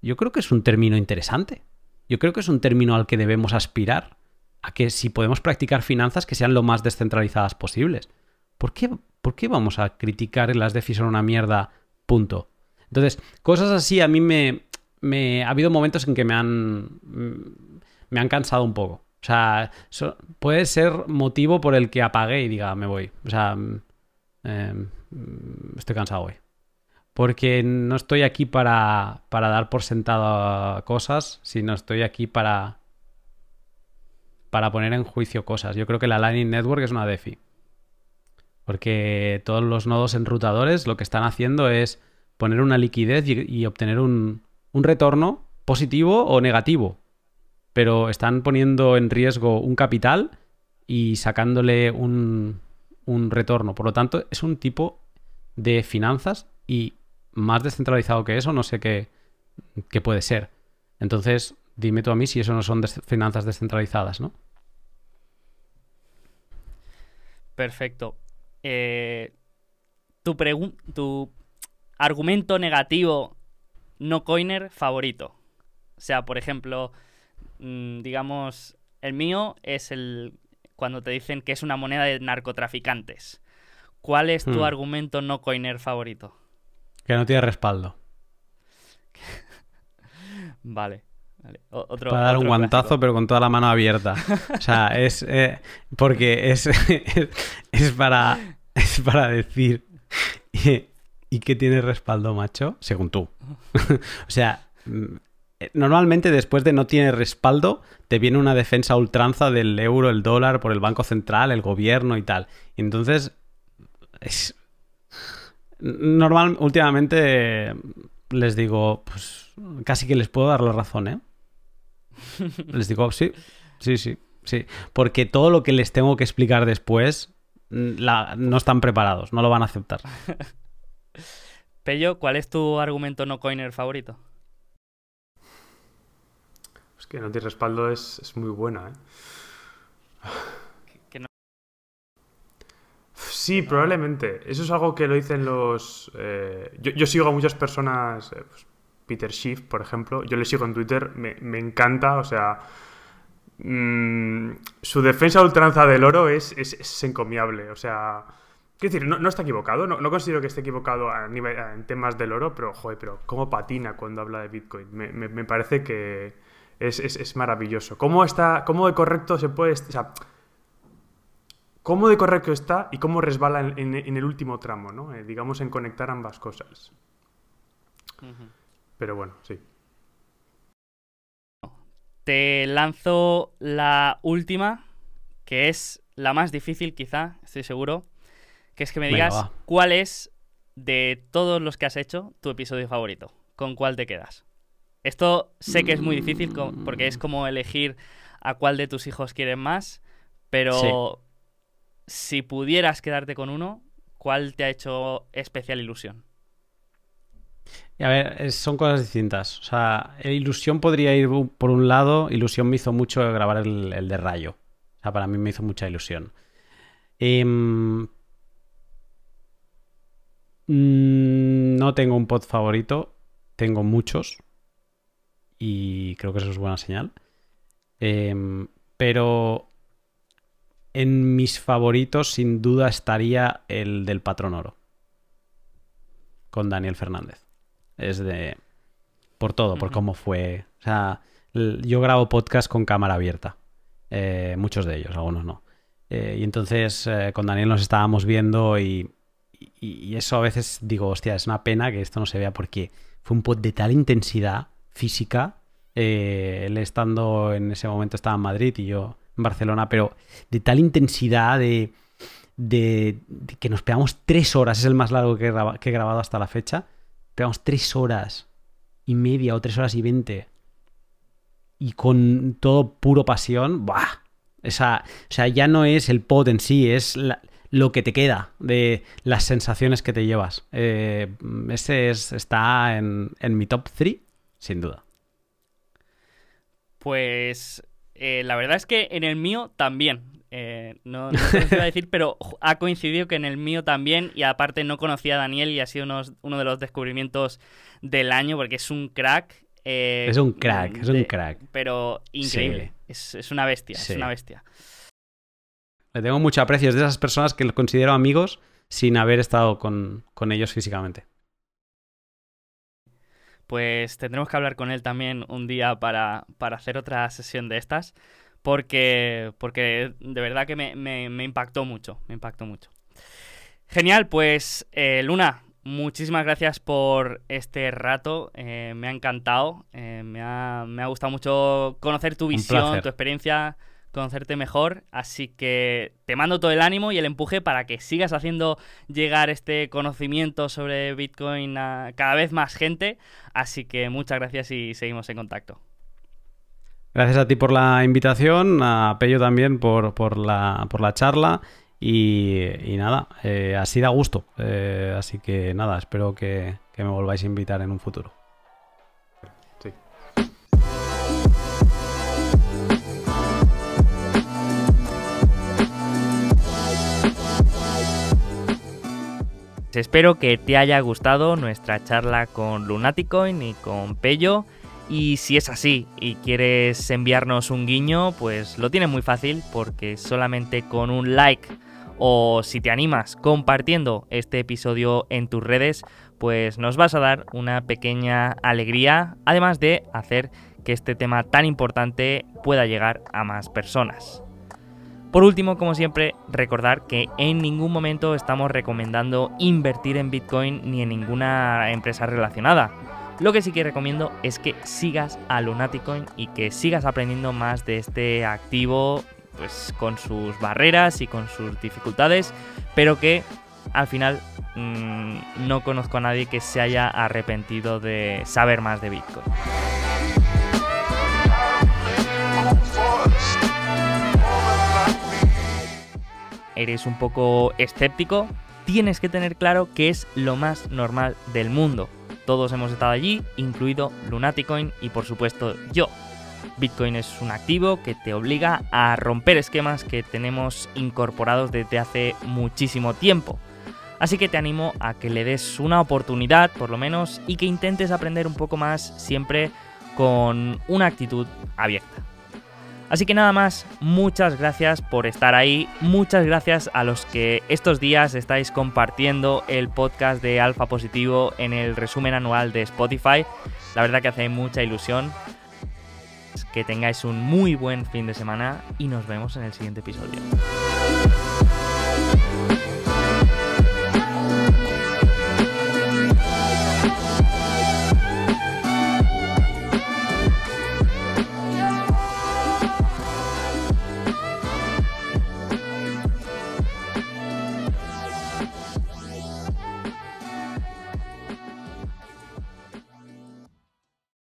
Yo creo que es un término interesante. Yo creo que es un término al que debemos aspirar. A que si podemos practicar finanzas que sean lo más descentralizadas posibles. ¿Por qué, ¿Por qué vamos a criticar las DeFi son una mierda? Punto. Entonces, cosas así a mí me, me ha habido momentos en que me han, me han cansado un poco. O sea, puede ser motivo por el que apague y diga, me voy. O sea, em, estoy cansado hoy. Porque no estoy aquí para, para dar por sentado cosas, sino estoy aquí para, para poner en juicio cosas. Yo creo que la Lightning Network es una DeFi. Porque todos los nodos enrutadores lo que están haciendo es poner una liquidez y, obtener un, retorno positivo o negativo. Pero están poniendo en riesgo un capital y sacándole un, un retorno. Por lo tanto, es un tipo de finanzas y más descentralizado que eso, no sé qué, qué, puede ser. Entonces, dime tú a mí si eso no son finanzas descentralizadas, ¿no? Perfecto. Eh, tu, tu argumento negativo no coiner favorito. O sea, por ejemplo, mm, digamos, el mío es el cuando te dicen que es una moneda de narcotraficantes. ¿Cuál es tu hmm. argumento no coiner favorito? Que no tiene respaldo. vale. Para dar un guantazo, pero con toda la mano abierta. O sea, es. Eh, porque es, es, para. Es para decir. ¿Y qué tiene respaldo, macho? Según tú. o sea, mm, normalmente después de no tiene respaldo, te viene una defensa ultranza del euro, el dólar, por el Banco Central, el gobierno y tal. entonces, es... Normal, últimamente les digo, pues casi que les puedo dar la razón, ¿eh? Les digo, sí, sí, sí, sí. Porque todo lo que les tengo que explicar después, mm, no están preparados, no lo van a aceptar. Pello, ¿cuál es tu argumento no coiner favorito? Es que no tiene respaldo es, muy buena, ¿eh? Sí, probablemente. Eso es algo que lo dicen los... Eh, yo, sigo a muchas personas, eh, pues, Peter Schiff, por ejemplo, yo le sigo en Twitter, me, encanta, o sea... Mm, su defensa ultranza del oro es, es encomiable, o sea... Quiero decir, no, está equivocado, no, considero que esté equivocado a nivel, en temas del oro, pero, joder, pero cómo patina cuando habla de Bitcoin. Me, parece que es, maravilloso. ¿Cómo está, cómo de correcto se puede... O sea, cómo de correcto está y cómo resbala en, el último tramo, ¿no? Eh, digamos, en conectar ambas cosas. Pero bueno, sí. Te lanzo la última, que es la más difícil quizá, estoy seguro, que es que me digas cuál es de todos los que has hecho tu episodio favorito. ¿Con cuál te quedas? Esto sé que es muy difícil porque es como elegir a cuál de tus hijos quieres más, pero si pudieras quedarte con uno, ¿cuál te ha hecho especial ilusión? A ver, son cosas distintas. O sea, Ilusión podría ir por un lado. Ilusión me hizo mucho grabar el, el de Rayo. O sea, para mí me hizo mucha ilusión. Em, mm, no tengo un pod favorito. Tengo muchos. Y creo que eso es buena señal. Em, pero en mis favoritos, sin duda, estaría el del Patrón Oro. Con Daniel Fernández. Es de. Por todo, por cómo fue. O sea, yo grabo podcast con cámara abierta. Eh, muchos de ellos, algunos no. Eh, y entonces eh, con Daniel nos estábamos viendo y, y- y eso a veces digo, hostia, es una pena que esto no se vea porque fue un pod de tal intensidad física. eh, él estando en ese momento estaba en Madrid y yo en Barcelona, pero de tal intensidad de, de- que nos pegamos tres horas, es el más largo que he, graba- que he grabado hasta la fecha. Pegamos tres horas y media o tres horas y veinte y con todo puro pasión, ¡buah! Esa, o sea, ya no es el pod en sí, es la- lo que te queda de las sensaciones que te llevas. Eh, ese es- está en, en mi top 3, sin duda. Pues eh, la verdad es que en el mío también. Eh, no, no sé iba a decir, pero ha coincidido que en el mío también. Y aparte no conocía a Daniel y ha sido unos- uno de los descubrimientos del año porque es un crack. eh, Es un crack, es un crack. Pero increíble. Sí. Es, es una bestia, Sí. es una bestia. Le tengo mucho aprecio, es de esas personas que los considero amigos sin haber estado con, con ellos físicamente. Pues tendremos que hablar con él también un día para, para hacer otra sesión de estas. Porque, porque de verdad que me, me- me impactó mucho. Me impactó mucho. Genial, pues eh, Luna, muchísimas gracias por este rato. eh, me ha encantado. eh, me, ha, me ha gustado mucho conocer tu visión, tu experiencia, conocerte mejor. Así que te mando todo el ánimo y el empuje para que sigas haciendo llegar este conocimiento sobre Bitcoin a cada vez más gente. Así que muchas gracias y seguimos en contacto. Gracias a ti por la invitación, a Pello también por, por, la, por la charla y, nada, eh, así da gusto. Eh, así que nada, espero que me volváis a invitar en un futuro. Espero que te haya gustado nuestra charla con Lunaticoin y con Pello. Y si es así y quieres enviarnos un guiño, pues lo tienes muy fácil porque solamente con un like o si te animas compartiendo este episodio en tus redes, pues nos vas a dar una pequeña alegría, además de hacer que este tema tan importante pueda llegar a más personas. Por último, como siempre, recordar que en ningún momento estamos recomendando invertir en Bitcoin ni en ninguna empresa relacionada. Lo que sí que recomiendo es que sigas a Lunaticoin y que sigas aprendiendo más de este activo, pues con sus barreras y con sus dificultades, pero que al final mmm, no conozco a nadie que se haya arrepentido de saber más de Bitcoin. Eres un poco escéptico, tienes que tener claro que es lo más normal del mundo. Todos hemos estado allí, incluido Lunaticoin y por supuesto yo. Bitcoin es un activo que te obliga a romper esquemas que tenemos incorporados desde hace muchísimo tiempo. Así que te animo a que le des una oportunidad, por lo menos, y que intentes aprender un poco más siempre con una actitud abierta. Así que nada más, muchas gracias por estar ahí, muchas gracias a los que estos días estáis compartiendo el podcast de Alfa Positivo en el resumen anual de Spotify. La verdad que hace mucha ilusión. Que tengáis un muy buen fin de semana y nos vemos en el siguiente episodio.